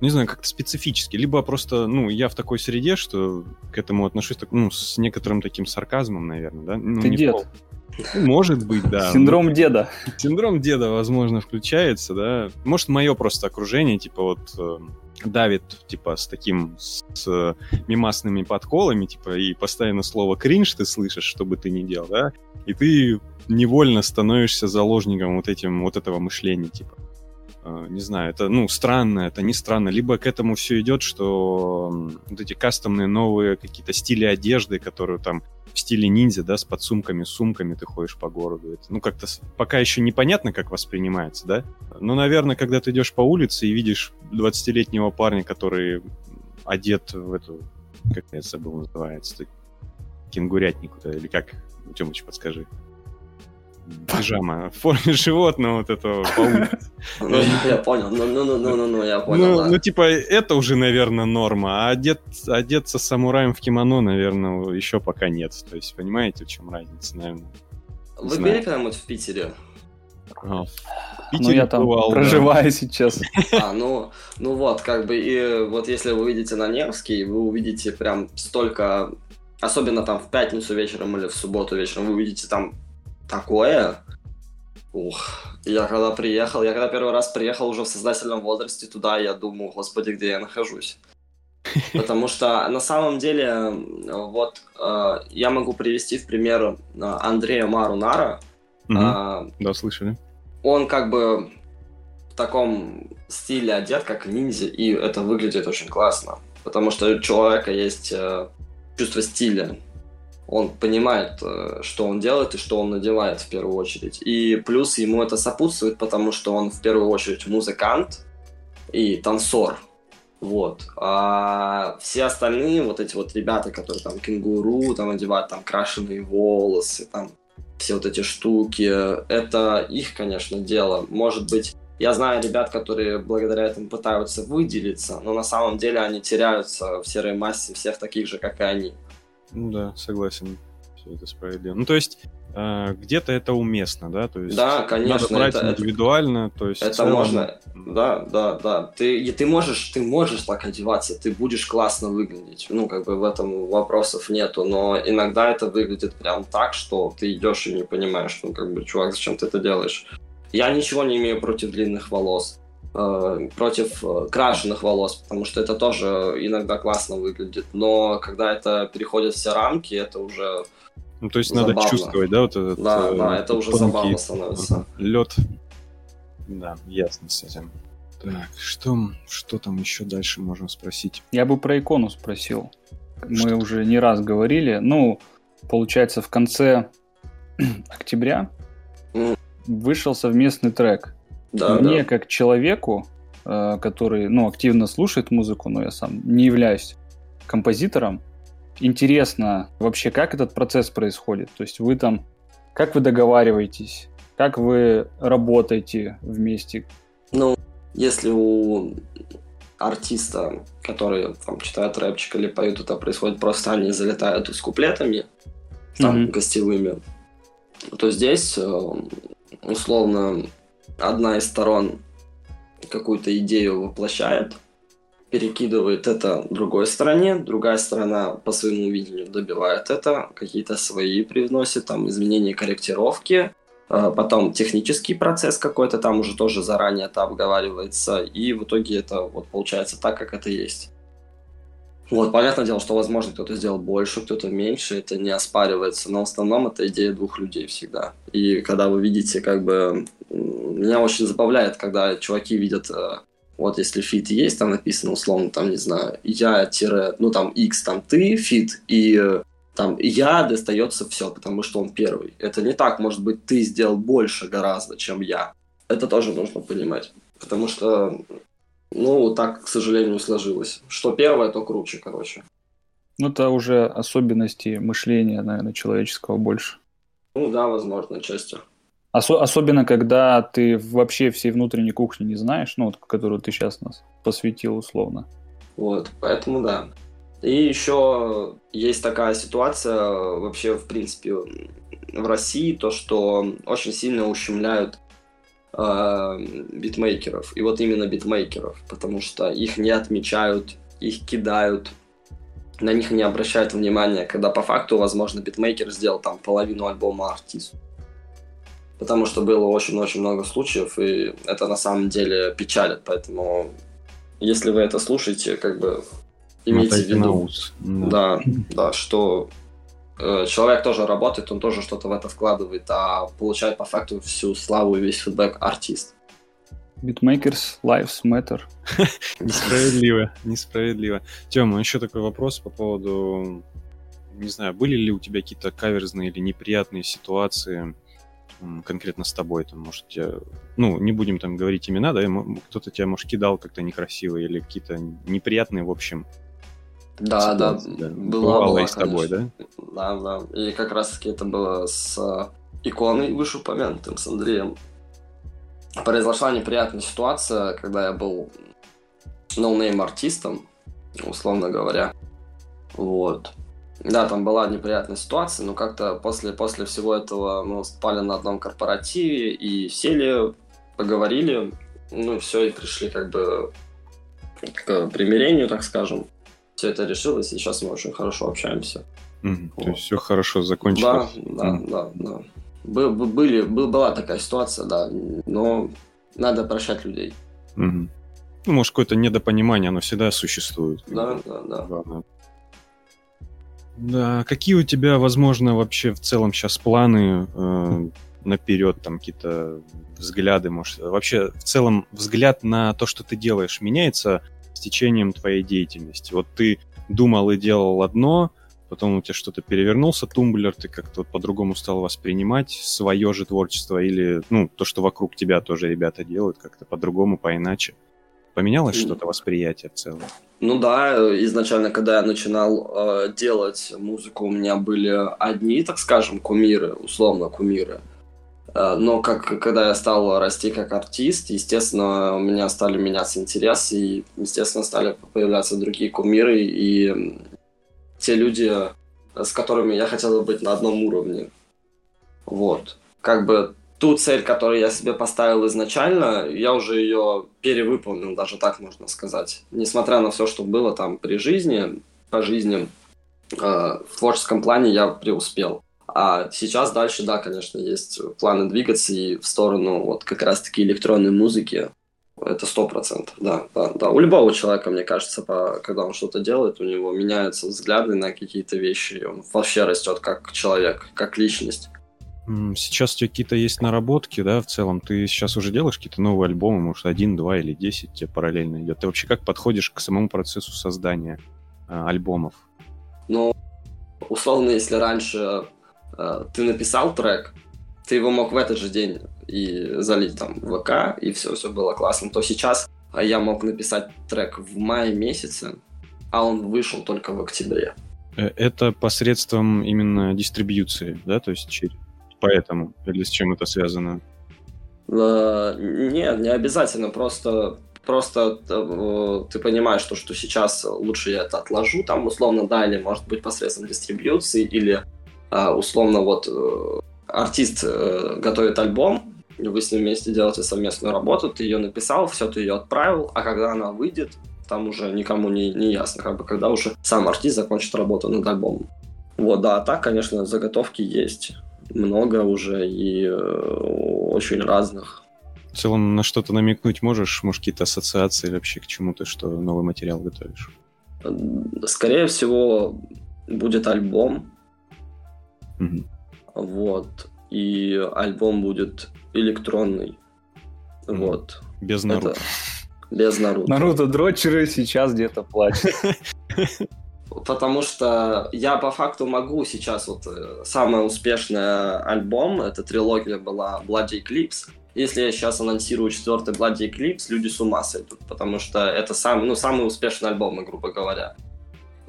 не знаю, как-то специфически. Либо просто, ну, я в такой среде, что к этому отношусь, так, ну, с некоторым таким сарказмом, наверное, да. Ну, Ты дед. пол- Ну, Может быть, да. Синдром деда. Синдром деда, возможно, включается, да. Может, мое просто окружение, типа, вот э, давит, типа, с таким, с, с мимасными подколами, типа, и постоянно слово кринж ты слышишь, что бы ты ни делал, да, и ты невольно становишься заложником вот этим, вот этого мышления, типа. Э, Не знаю, это, ну, странно, это не странно. Либо к этому все идет, что вот эти кастомные новые какие-то стили одежды, которые там в стиле ниндзя, да, с подсумками, сумками ты ходишь по городу. Это, ну, как-то пока еще непонятно, как воспринимается, да? Но, наверное, когда ты идешь по улице и видишь 20-летнего парня, который одет в эту, как я забыл, называется, кенгурятник, или как, Тёмыч, подскажи. Пижама в форме животного вот этого. *laughs* Ну, я понял. Ну, ну, ну, ну, ну, ну, я понял, Ну, да. ну, типа, это уже, наверное, норма, а одет, одеться самураем в кимоно, наверное, еще пока нет. То есть, понимаете, в чем разница, наверное? Вы были когда-нибудь в Питере? А, в Ну, Питере я там бывал, да. проживаю сейчас. *laughs* А, ну, ну вот, как бы, и вот если вы выйдете на Невский, вы увидите прям столько, особенно там в пятницу вечером или в субботу вечером, вы увидите там такое. Ух, я когда приехал, я когда первый раз приехал уже в сознательном возрасте туда, я думаю, господи, где я нахожусь. *laughs* Потому что на самом деле, э, вот э, я могу привести в пример э, Андрея Марунара. Мгм. А, Да, слышали? он как бы в таком стиле одет, как ниндзя, и это выглядит очень классно. Потому что у человека есть э, чувство стиля. Он понимает, э, что он делает и что он надевает в первую очередь. И плюс ему это сопутствует, потому что он в первую очередь музыкант и танцор. Вот. А все остальные, вот эти вот ребята, которые там кенгуру, там одевают там крашеные волосы, там все вот эти штуки, это их, конечно, дело. Может быть, я знаю ребят, которые благодаря этому пытаются выделиться, но на самом деле они теряются в серой массе всех таких же, как и они. Ну да, согласен. Все это справедливо. Ну, то есть, э, где-то это уместно, да? То есть, Да, конечно, Надо брать это- это- индивидуально, то есть... Это целом, можно, да, да, да. Ты, и ты можешь, ты можешь так одеваться, ты будешь классно выглядеть. Ну, как бы в этом вопросов нету, но иногда это выглядит прям так, что ты идешь и не понимаешь, ну, как бы, чувак, зачем ты это делаешь? Я ничего не имею против длинных волос, против э, крашеных волос, потому что это тоже иногда классно выглядит, но когда это переходит все рамки, это уже, Ну, то есть надо Забавно. чувствовать, да, вот этот... да, э, да, это уже тонкий, забавно становится. Лед. Да, ясно с этим. Так, что, что там еще дальше можно спросить? Я бы про икону спросил. Мы уже не раз говорили. Ну, получается, в конце *clears throat* октября вышел совместный трек. Да, Мне, да. как человеку, э, который ну, активно слушает музыку, но я сам не являюсь композитором, интересно вообще, как этот процесс происходит. То есть вы там, как вы договариваетесь, как вы работаете вместе. Ну, если у артиста, который там читает рэпчик или поют, это происходит просто, они залетают с куплетами, там, Мгм. гостевыми, то здесь, э, условно, одна из сторон какую-то идею воплощает, перекидывает это другой стороне, другая сторона по своему видению добивает это, какие-то свои привносит, там, изменения, корректировки, а, потом технический процесс какой-то там уже тоже заранее это обговаривается, и в итоге это вот получается так, как это есть. Вот, понятное дело, что, возможно, кто-то сделал больше, кто-то меньше, это не оспаривается, но в основном это идея двух людей всегда. И когда вы видите, как бы, меня очень забавляет, когда чуваки видят, э, вот если feat есть, там написано условно, там, не знаю, я тире, ну, там, x, там, ты, feat, и э, там, я достается все, потому что он первый. Это не так, может быть, ты сделал больше гораздо, чем я. Это тоже нужно понимать. Потому что ну, так, к сожалению, сложилось. Что первое, то круче, короче. Ну, это уже особенности мышления, наверное, человеческого больше. Ну да, возможно, частью. Ос- особенно, когда ты вообще всей внутренней кухни не знаешь, ну, вот, которую ты сейчас нас посвятил условно. Вот, поэтому да. И еще есть такая ситуация вообще, в принципе, в России, то, что очень сильно ущемляют э, битмейкеров. И вот именно битмейкеров, потому что их не отмечают, их кидают, на них не обращают внимания, когда по факту, возможно, битмейкер сделал там половину альбома артисту. Потому что было очень-очень много случаев, и это на самом деле печалит. Поэтому, если вы это слушаете, как бы имейте в виду, да, да, что Э, человек тоже работает, он тоже что-то в это вкладывает, а получает по факту всю славу и весь фидбэк артист. Beatmakers Lives Matter. *laughs* Несправедливо, несправедливо. Тёма, еще такой вопрос по поводу, не знаю, были ли у тебя какие-то каверзные или неприятные ситуации конкретно с тобой, там, может, тебя, ну, не будем там говорить имена, да, кто-то тебя, может, кидал как-то некрасиво или какие-то неприятные, в общем, да, да, да. Была, была, и с тобой, да? Да, да. И как раз-таки это было с э, иконой вышеупомянутым, с Андреем. Произошла неприятная ситуация, когда я был ноунейм артистом, условно говоря. Вот. Да, там была неприятная ситуация, но как-то после, после всего этого мы спали на одном корпоративе и сели, поговорили, ну и все, и пришли как бы к примирению, так скажем все это решилось, и сейчас мы очень хорошо общаемся. Mm, вот. То есть все хорошо закончилось. Да, да, mm. да, да. Бы, были, была такая ситуация, да, но надо прощать людей. Mm. Ну, может, какое-то недопонимание, оно всегда существует. Да, да, да. Главное. Да, какие у тебя, возможно, вообще в целом сейчас планы э, наперед, там какие-то взгляды, может, вообще в целом взгляд на то, что ты делаешь, меняется с течением твоей деятельности. Вот ты думал и делал одно, потом у тебя что-то перевернулся, тумблер, ты как-то вот по-другому стал воспринимать свое же творчество или, ну, то, что вокруг тебя тоже ребята делают, как-то по-другому, поиначе. Поменялось mm. что-то восприятие в целом? Ну да, изначально, когда я начинал э, делать музыку, у меня были одни, так скажем, кумиры, условно кумиры. Э, но как, когда я стал расти как артист, естественно, у меня стали меняться интересы, и, естественно, стали появляться другие кумиры, и те люди, с которыми я хотел быть на одном уровне. Вот. Как бы ту цель, которую я себе поставил изначально, я уже ее перевыполнил, даже так можно сказать. Несмотря на все, что было там при жизни, по жизни, э, в творческом плане я преуспел. А сейчас дальше, да, конечно, есть планы двигаться и в сторону вот как раз-таки электронной музыки. Это сто процентов, да, да, да. У любого человека, мне кажется, по, когда он что-то делает, у него меняются взгляды на какие-то вещи, и он вообще растет как человек, как личность. Сейчас у тебя какие-то есть наработки, да, в целом? Ты сейчас уже делаешь какие-то новые альбомы, может, один, два или десять тебе параллельно идет? Ты вообще как подходишь к самому процессу создания э, альбомов? Ну, условно, если раньше ты написал трек, ты его мог в этот же день и залить там в ВК, и все, все было классно, то сейчас а я мог написать трек в мае месяце, а он вышел только в октябре. Э, это посредством именно дистрибьюции, да, то есть поэтому, или с чем это связано? Нет, не обязательно, просто просто ты понимаешь, что, что сейчас лучше я это отложу, там условно, да, или может быть посредством дистрибьюции, или условно вот э, артист э, готовит альбом, вы с ним вместе делаете совместную работу, ты ее написал, все, ты ее отправил, а когда она выйдет, там уже никому не, не ясно, как бы когда уже сам артист закончит работу над альбомом. Вот, да, а так, конечно, заготовки есть. Много уже и э, очень разных. В целом, на что-то намекнуть можешь? Может, какие-то ассоциации вообще к чему-то, что новый материал готовишь? Скорее всего, будет альбом. Мгм. Вот. И альбом будет электронный. Мгм. Вот. Без Это Наруто. без Наруто. Наруто дрочеры сейчас где-то плачут. *laughs* Потому что я по факту могу сейчас вот э, самый успешный альбом, это трилогия была Bloody Eclipse. Если я сейчас анонсирую четвертый Bloody Eclipse, люди с ума сойдут, потому что это сам, ну, самый успешный альбом, грубо говоря.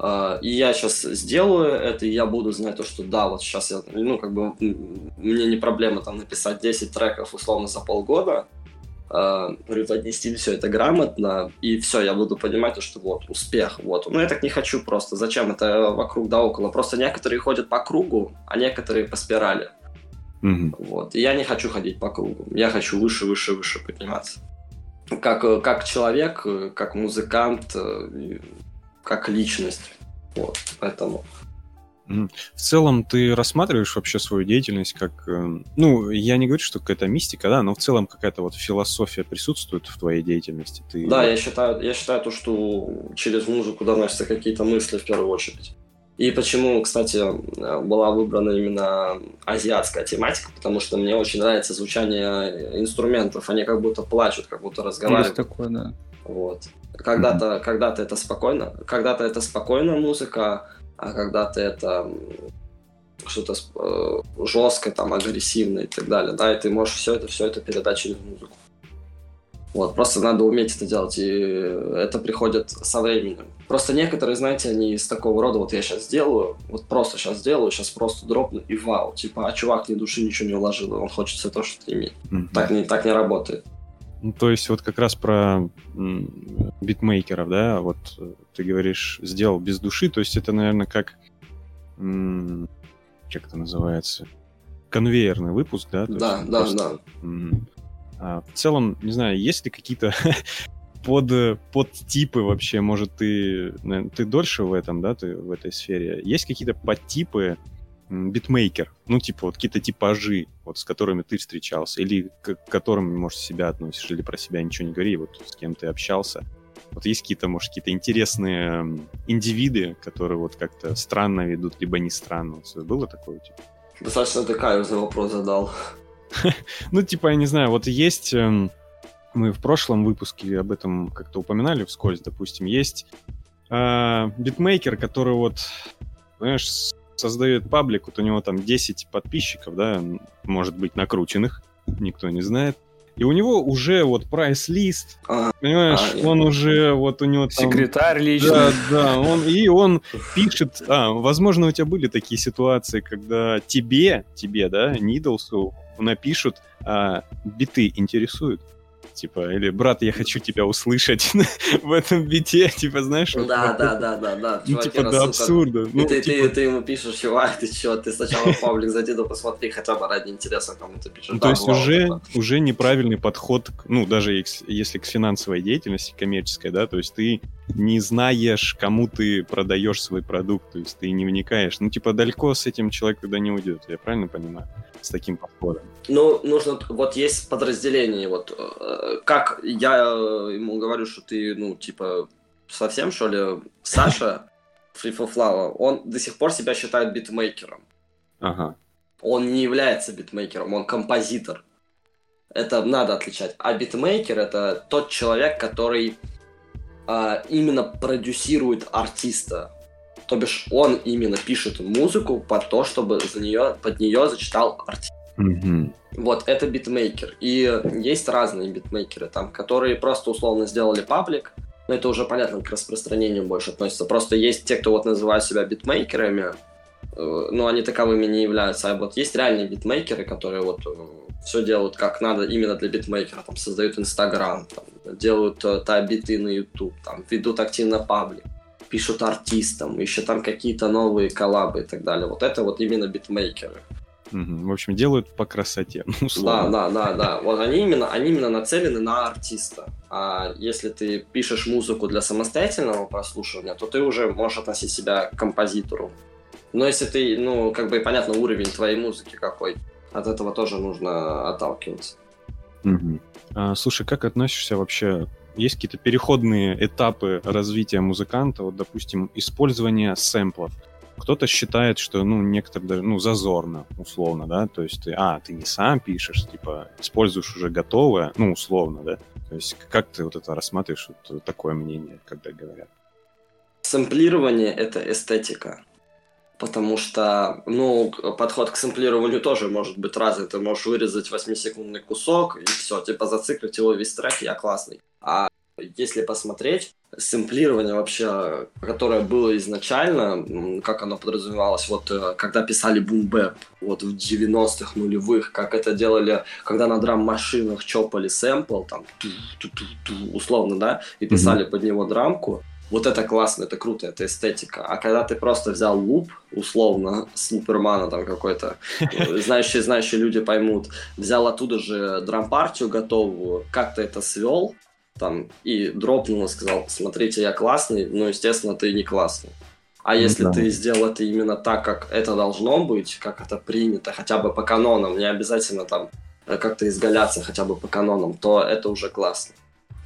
А, И я сейчас сделаю это, и я буду знать то, что да, вот сейчас я, ну, как бы, мне не проблема там написать 10 треков условно за полгода, а, преподнести все это грамотно, и все, я буду понимать, то, что вот, успех, вот. Но я так не хочу просто. Зачем это вокруг да около? Просто некоторые ходят по кругу, а некоторые по спирали. Мгм. Вот. И я не хочу ходить по кругу. Я хочу выше, выше, выше подниматься. Как, э, как человек, э, как музыкант, э, как личность. Вот. Поэтому. В целом, ты рассматриваешь вообще свою деятельность как... э, Ну, я не говорю, что какая-то мистика, да, но в целом какая-то вот философия присутствует в твоей деятельности. Ты... Да, я считаю, я считаю то, что через музыку доносятся какие-то мысли в первую очередь. И почему, кстати, э, была выбрана именно азиатская тематика, потому что мне очень нравится звучание инструментов. Они как будто плачут, как будто Есть разговаривают. такое, да. Вот. Когда-то, когда-то это спокойно, когда-то это спокойная музыка, а когда-то это что-то э, жесткое, там, агрессивное и так далее, да, и ты можешь все это, все это передать через музыку. Вот, просто надо уметь это делать, и это приходит со временем. Просто некоторые, знаете, они из такого рода, вот я сейчас сделаю, вот просто сейчас сделаю, сейчас просто дропну, и вау, типа, а чувак ни души ничего не вложил, и он хочет все то, что ты имеешь. Мгм. Так не, так не работает. Ну, то есть вот как раз про битмейкеров, да, вот э, ты говоришь, сделал без души, то есть это, наверное, как... Как это называется? Конвейерный выпуск, да? То Да, да, просто- да. А в целом, не знаю, есть ли какие-то *laughs* под, подтипы вообще, может, ты, ты дольше в этом, да, ты в этой сфере? Есть какие-то подтипы м, битмейкер? Ну, типа, вот какие-то типажи, вот с которыми ты встречался, или к к которым, может, себя относишь, или про себя ничего не говори, вот с кем ты общался. Вот есть какие-то, может, какие-то интересные индивиды, которые вот как-то странно ведут, либо не странно. Вот было такое у тебя? Достаточно ты каверзный вопрос задал. *laughs* Ну, типа, я не знаю, вот есть... эм, Мы в прошлом выпуске об этом как-то упоминали вскользь, допустим, есть э, битмейкер, который вот, знаешь, создает паблик, вот у него там 10 подписчиков, да, может быть, накрученных, никто не знает. И у него уже вот прайс-лист, А, понимаешь, А, он уже, вот у него там... Секретарь личный. Да, да, он, и он пишет, а, возможно, у тебя были такие ситуации, когда тебе, тебе, да, Нидлсу напишут, а, биты интересуют, типа, или, брат, я хочу тебя услышать *laughs* в этом бите, типа, знаешь, вот Да, такое. да, да, да, да. ну, типа, до рассылка. абсурда. И Ну, ты, типа, ты, ты ему пишешь, чувак, ты чё, ты сначала паблик зайди, да посмотри хотя бы ради интереса, кому ты пишешь. Ну, Да, то есть бывало уже, такое. уже неправильный подход, ну, даже если к финансовой деятельности, коммерческой, да, то есть ты не знаешь, кому ты продаешь свой продукт, то есть ты не вникаешь. Ну, типа, далеко с этим человек туда не уйдет, я правильно понимаю? С таким подходом. Ну, нужно, вот есть подразделение, вот, э, как я э, ему говорю, что ты, ну, типа, совсем, что ли, Саша, *laughs* Free for Flower, он до сих пор себя считает битмейкером. Ага. Он не является битмейкером, он композитор. Это надо отличать. А битмейкер это тот человек, который а, именно продюсирует артиста. То бишь он именно пишет музыку под то, чтобы за нее, под нее зачитал артист. Вот, это битмейкер. И есть разные битмейкеры, там, которые просто условно сделали паблик, но это уже понятно к распространению больше относится. Просто есть те, кто вот называют себя битмейкерами, э, но они таковыми не являются. А вот есть реальные битмейкеры, которые вот все делают как надо именно для битмейкера, там, создают Инстаграм, делают э, та-биты на YouTube, там, ведут активно паблик, пишут артистам, еще там какие-то новые коллабы и так далее. Вот это вот именно битмейкеры. Мгм. В общем, делают по красоте, *laughs* ну, Да, да, да, да. Вот они именно, они именно нацелены на артиста. А если ты пишешь музыку для самостоятельного прослушивания, то ты уже можешь относить себя к композитору. Но если ты, ну, как бы понятно, уровень твоей музыки какой, от этого тоже нужно отталкиваться. Мгм. А, слушай, как относишься вообще есть какие-то переходные этапы развития музыканта, вот, допустим, использование сэмплов. Кто-то считает, что, ну, некоторые даже, ну, зазорно, условно, да, то есть ты, а, ты не сам пишешь, типа, используешь уже готовое, ну, условно, да, то есть как ты вот это рассматриваешь, вот такое мнение, когда говорят? Сэмплирование — это эстетика. Потому что, ну, подход к сэмплированию тоже может быть разный. Ты можешь вырезать 8-секундный кусок, и все, типа зациклить его весь трек, я классный. А если посмотреть, сэмплирование вообще, которое было изначально, как оно подразумевалось, вот э, когда писали бумбэп, вот в 90-х нулевых, как это делали, когда на драм-машинах чопали сэмпл, там, условно, да, и писали mm-hmm. под него драмку, вот это классно, это круто, это эстетика. А когда ты просто взял луп, условно, с лупермана там какой-то, *laughs* знающие, знающие люди поймут, взял оттуда же драм-партию готовую, как-то это свел, там, и дропнул и сказал, смотрите, я классный, но, естественно, ты не классный. А если да. ты сделал это именно так, как это должно быть, как это принято, хотя бы по канонам, не обязательно там э, как-то изгаляться хотя бы по канонам, то это уже классно.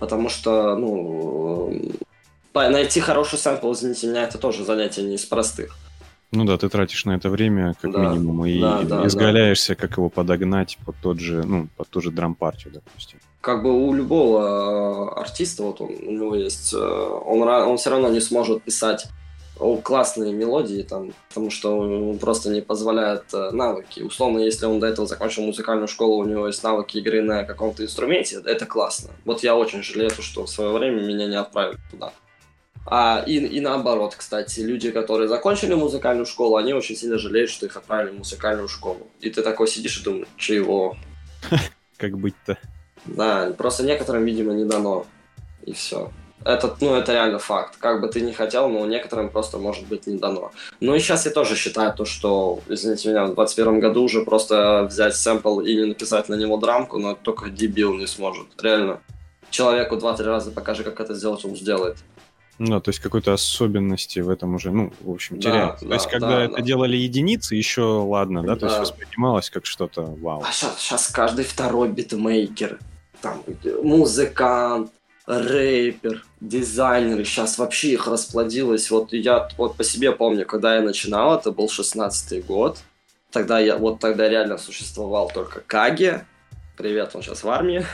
Потому что, ну, найти хороший сэмпл, извините меня, это тоже занятие не из простых. Ну да, ты тратишь на это время, как да, минимум, и да, да, изгаляешься, да. как его подогнать под тот же, ну, под ту же драм-партию, допустим. Как бы у любого э, артиста, вот он, у него есть, э, он, он все равно не сможет писать классные мелодии, там, потому что он просто не позволяет э, навыки. Условно, если он до этого закончил музыкальную школу, у него есть навыки игры на каком-то инструменте, это классно. Вот я очень жалею, что в свое время меня не отправили туда. А, и, и наоборот, кстати, люди, которые закончили музыкальную школу, они очень сильно жалеют, что их отправили в музыкальную школу. И ты такой сидишь и думаешь, чего? *laughs* Как быть-то? Да, просто некоторым, видимо, не дано. И все. Это, ну, это реально факт. Как бы ты ни хотел, но некоторым просто может быть не дано. Ну и сейчас я тоже считаю то, что, извините меня, в 21 году уже просто взять сэмпл и написать на него драмку, но только дебил не сможет. Реально. Человеку два-три раза покажи, как это сделать, он сделает. Ну, то есть какой-то особенности в этом уже, ну, в общем, теряется. Да, то есть, когда да, это да. делали единицы, еще ладно, да, да. то есть воспринималось как что-то вау. А сейчас, сейчас каждый второй битмейкер, там, музыкант, рэпер, дизайнеры, сейчас вообще их расплодилось. Вот я вот по себе помню, когда я начинал, это был шестнадцатый год, тогда я, вот тогда реально существовал только Каги, привет, он сейчас в армии,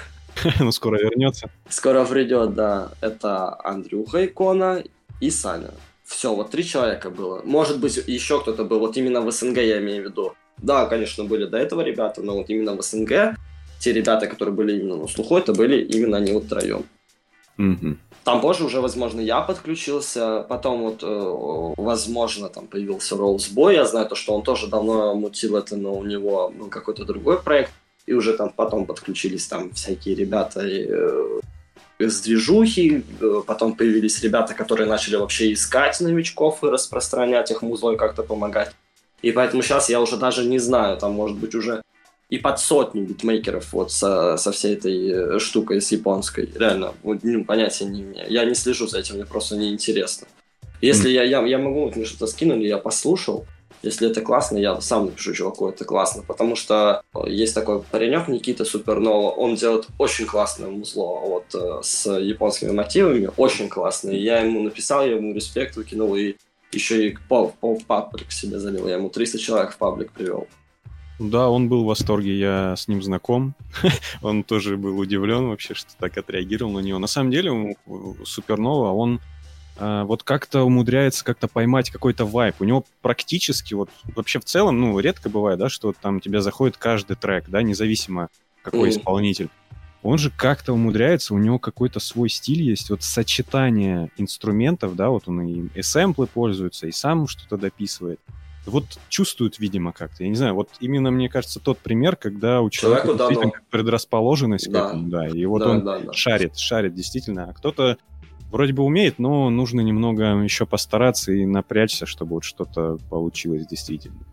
*laughs* Ну, скоро вернется. Скоро придет, да. Это Андрюха Икона и Саня. Все, вот три человека было. Может быть, еще кто-то был. Вот именно в СНГ я имею в виду. Да, конечно, были до этого ребята, но вот именно в СНГ те ребята, которые были именно на слуху, это были именно они вот втроем. Угу. Там позже уже, возможно, я подключился, потом вот, э, возможно, там появился Роузбой, я знаю то, что он тоже давно мутил это, но у него был какой-то другой проект и уже там потом подключились там всякие ребята э, из движухи, э, потом появились ребята, которые начали вообще искать новичков и распространять их музло и как-то помогать. И поэтому сейчас я уже даже не знаю, там может быть уже и под сотню битмейкеров вот со, со всей этой э, штукой с японской. Реально, ну, понятия не имею. Я не слежу за этим, мне просто неинтересно. Если mm. я, я, я могу, мне что-то скинули, я послушал, если это классно, я сам напишу чуваку, это классно. Потому что э, есть такой паренек Никита Супернова, он делает очень классное музло вот, э, с японскими мотивами, очень классное. Я ему написал, я ему респект выкинул, и еще и пол, пол паблик себе залил. Я ему 300 человек в паблик привел. Да, он был в восторге, я с ним знаком. *laughs* он тоже был удивлен вообще, что так отреагировал на него. На самом деле, Супернова, он а, вот как-то умудряется как-то поймать какой-то вайп. У него практически, вот вообще в целом, ну, редко бывает, да, что там тебе заходит каждый трек, да, независимо какой mm. исполнитель. Он же как-то умудряется, у него какой-то свой стиль есть, вот сочетание инструментов, да, вот он и, и сэмплы пользуется, и сам что-то дописывает. Вот чувствует, видимо, как-то. Я не знаю, вот именно, мне кажется, тот пример, когда у человека Человеку действительно дано. предрасположенность да. к этому, да, и вот да, он да, да. шарит, шарит действительно, а кто-то вроде бы умеет, но нужно немного еще постараться и напрячься, чтобы вот что-то получилось действительно.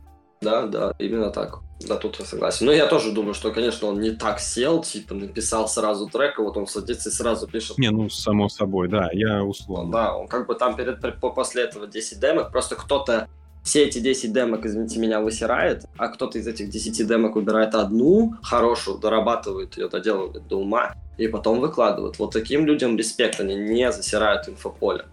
Да, да, именно так. Да, тут я согласен. Но я тоже думаю, что, конечно, он не так сел, типа, написал сразу трек, и вот он садится и сразу пишет. Не, ну, само собой, да, я условно. Да, он как бы там перед, после этого 10 демок, просто кто-то все эти 10 демок, извините меня, высирает, а кто-то из этих 10 демок выбирает одну хорошую, дорабатывает ее, доделывает до ума, и потом выкладывает. Вот таким людям респект, они не засирают инфополе.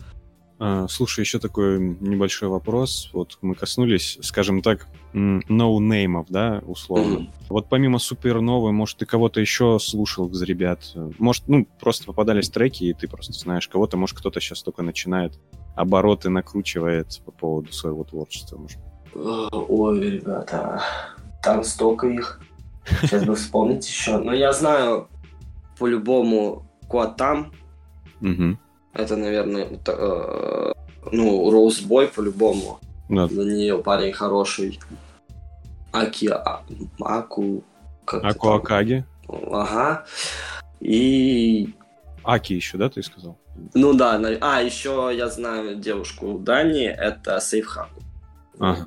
А, слушай, еще такой небольшой вопрос. Вот мы коснулись, скажем так, ноунеймов, да, условно. Mm-hmm. Вот помимо Суперновой, может, ты кого-то еще слушал из ребят? Может, ну, просто попадались треки, и ты просто знаешь кого-то, может, кто-то сейчас только начинает обороты накручивает по поводу своего творчества, может? Ой, ребята, там столько их. Сейчас бы вспомнить еще. Но я знаю по-любому Куатам. Угу. Это, наверное, э, ну, Роузбой по-любому. Да. За нее парень хороший. Аки а, Аку. Аку Акаги. Ага. И... Аки еще, да, ты сказал? Ну да, а еще я знаю девушку в Дании, это Сейфхаку. Ага.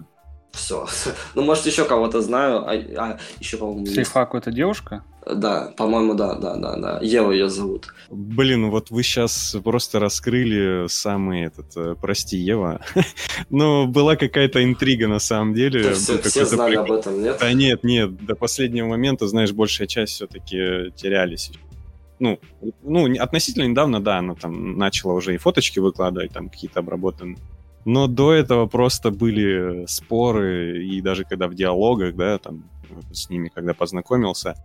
Все. *laughs* Ну, может, еще кого-то знаю. А, а еще, по-моему... Сейфхаку это девушка? Да, по-моему, да, да, да, да. Ева ее зовут. Блин, вот вы сейчас просто раскрыли самый этот, э, прости, Ева. *laughs* ну, была какая-то интрига на самом деле. Все, все знали прик... об этом, нет? Да нет, нет, до последнего момента, знаешь, большая часть все-таки терялись ну, ну, относительно недавно, да, она там начала уже и фоточки выкладывать, там какие-то обработанные. Но до этого просто были споры, и даже когда в диалогах, да, там с ними, когда познакомился,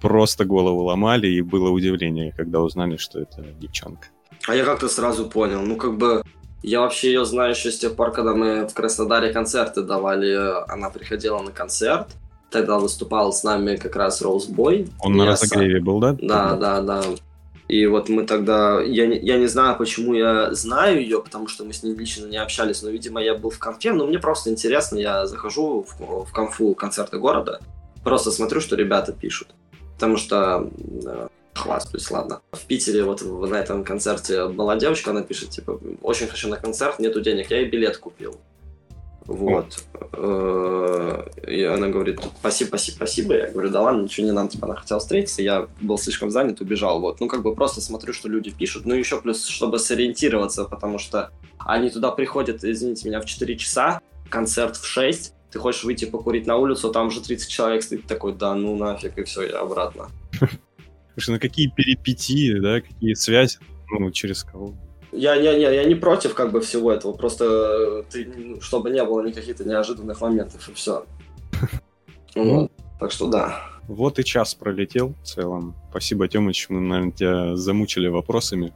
просто голову ломали, и было удивление, когда узнали, что это девчонка. А я как-то сразу понял, ну, как бы, я вообще ее знаю еще с тех пор, когда мы в Краснодаре концерты давали, она приходила на концерт, Тогда выступал с нами как раз Роузбой. Он на разогреве был, да? Да, да, да. И вот мы тогда... Я не, я не знаю, почему я знаю ее, потому что мы с ней лично не общались, но, видимо, я был в конфе, но мне просто интересно, я захожу в, в конфу концерты города, просто смотрю, что ребята пишут. Потому что э, хвастаюсь, ладно. В Питере вот на этом концерте была девочка, она пишет, типа, очень хочу на концерт, нету денег, я ей билет купил. Вот. Э, и она говорит, спасибо, спасибо, спасибо. Я говорю, да ладно, ничего не надо, типа, она хотела встретиться, я был слишком занят, убежал. Вот. Ну, как бы просто смотрю, что люди пишут. Ну, еще плюс, чтобы сориентироваться, потому что они туда приходят, извините меня, в 4 часа, концерт в 6, ты хочешь выйти покурить на улицу, там уже 30 человек стоит, такой, да ну нафиг, и все, я обратно. Слушай, ну какие перипетии, да, какие связи, ну, через кого? Я, я, я, я не против как бы всего этого, просто э, ты, ну, чтобы не было никаких-то неожиданных моментов, и все. *laughs* Вот. Так что да. Вот и час пролетел в целом. Спасибо, Тёмыч, мы, наверное, тебя замучили вопросами.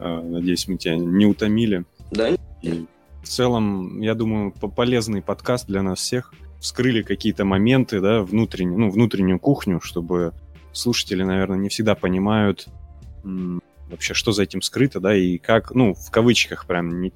А, надеюсь, мы тебя не утомили. Да. И в целом, я думаю, полезный подкаст для нас всех. Вскрыли какие-то моменты, да, внутреннюю, ну, внутреннюю кухню, чтобы слушатели, наверное, не всегда понимают, вообще, что за этим скрыто, да, и как, ну, в кавычках прям не,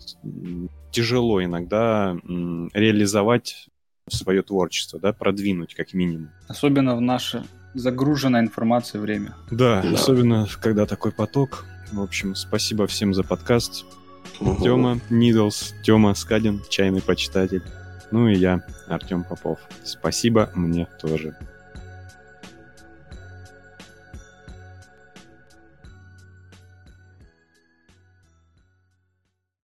тяжело иногда м, реализовать свое творчество, да, продвинуть как минимум. Особенно в наше загруженное информацией время. Да, да, особенно когда такой поток. В общем, спасибо всем за подкаст. Угу. Тёма Нидлс, Тёма Скадин, чайный почитатель. Ну и я, Артем Попов. Спасибо мне тоже.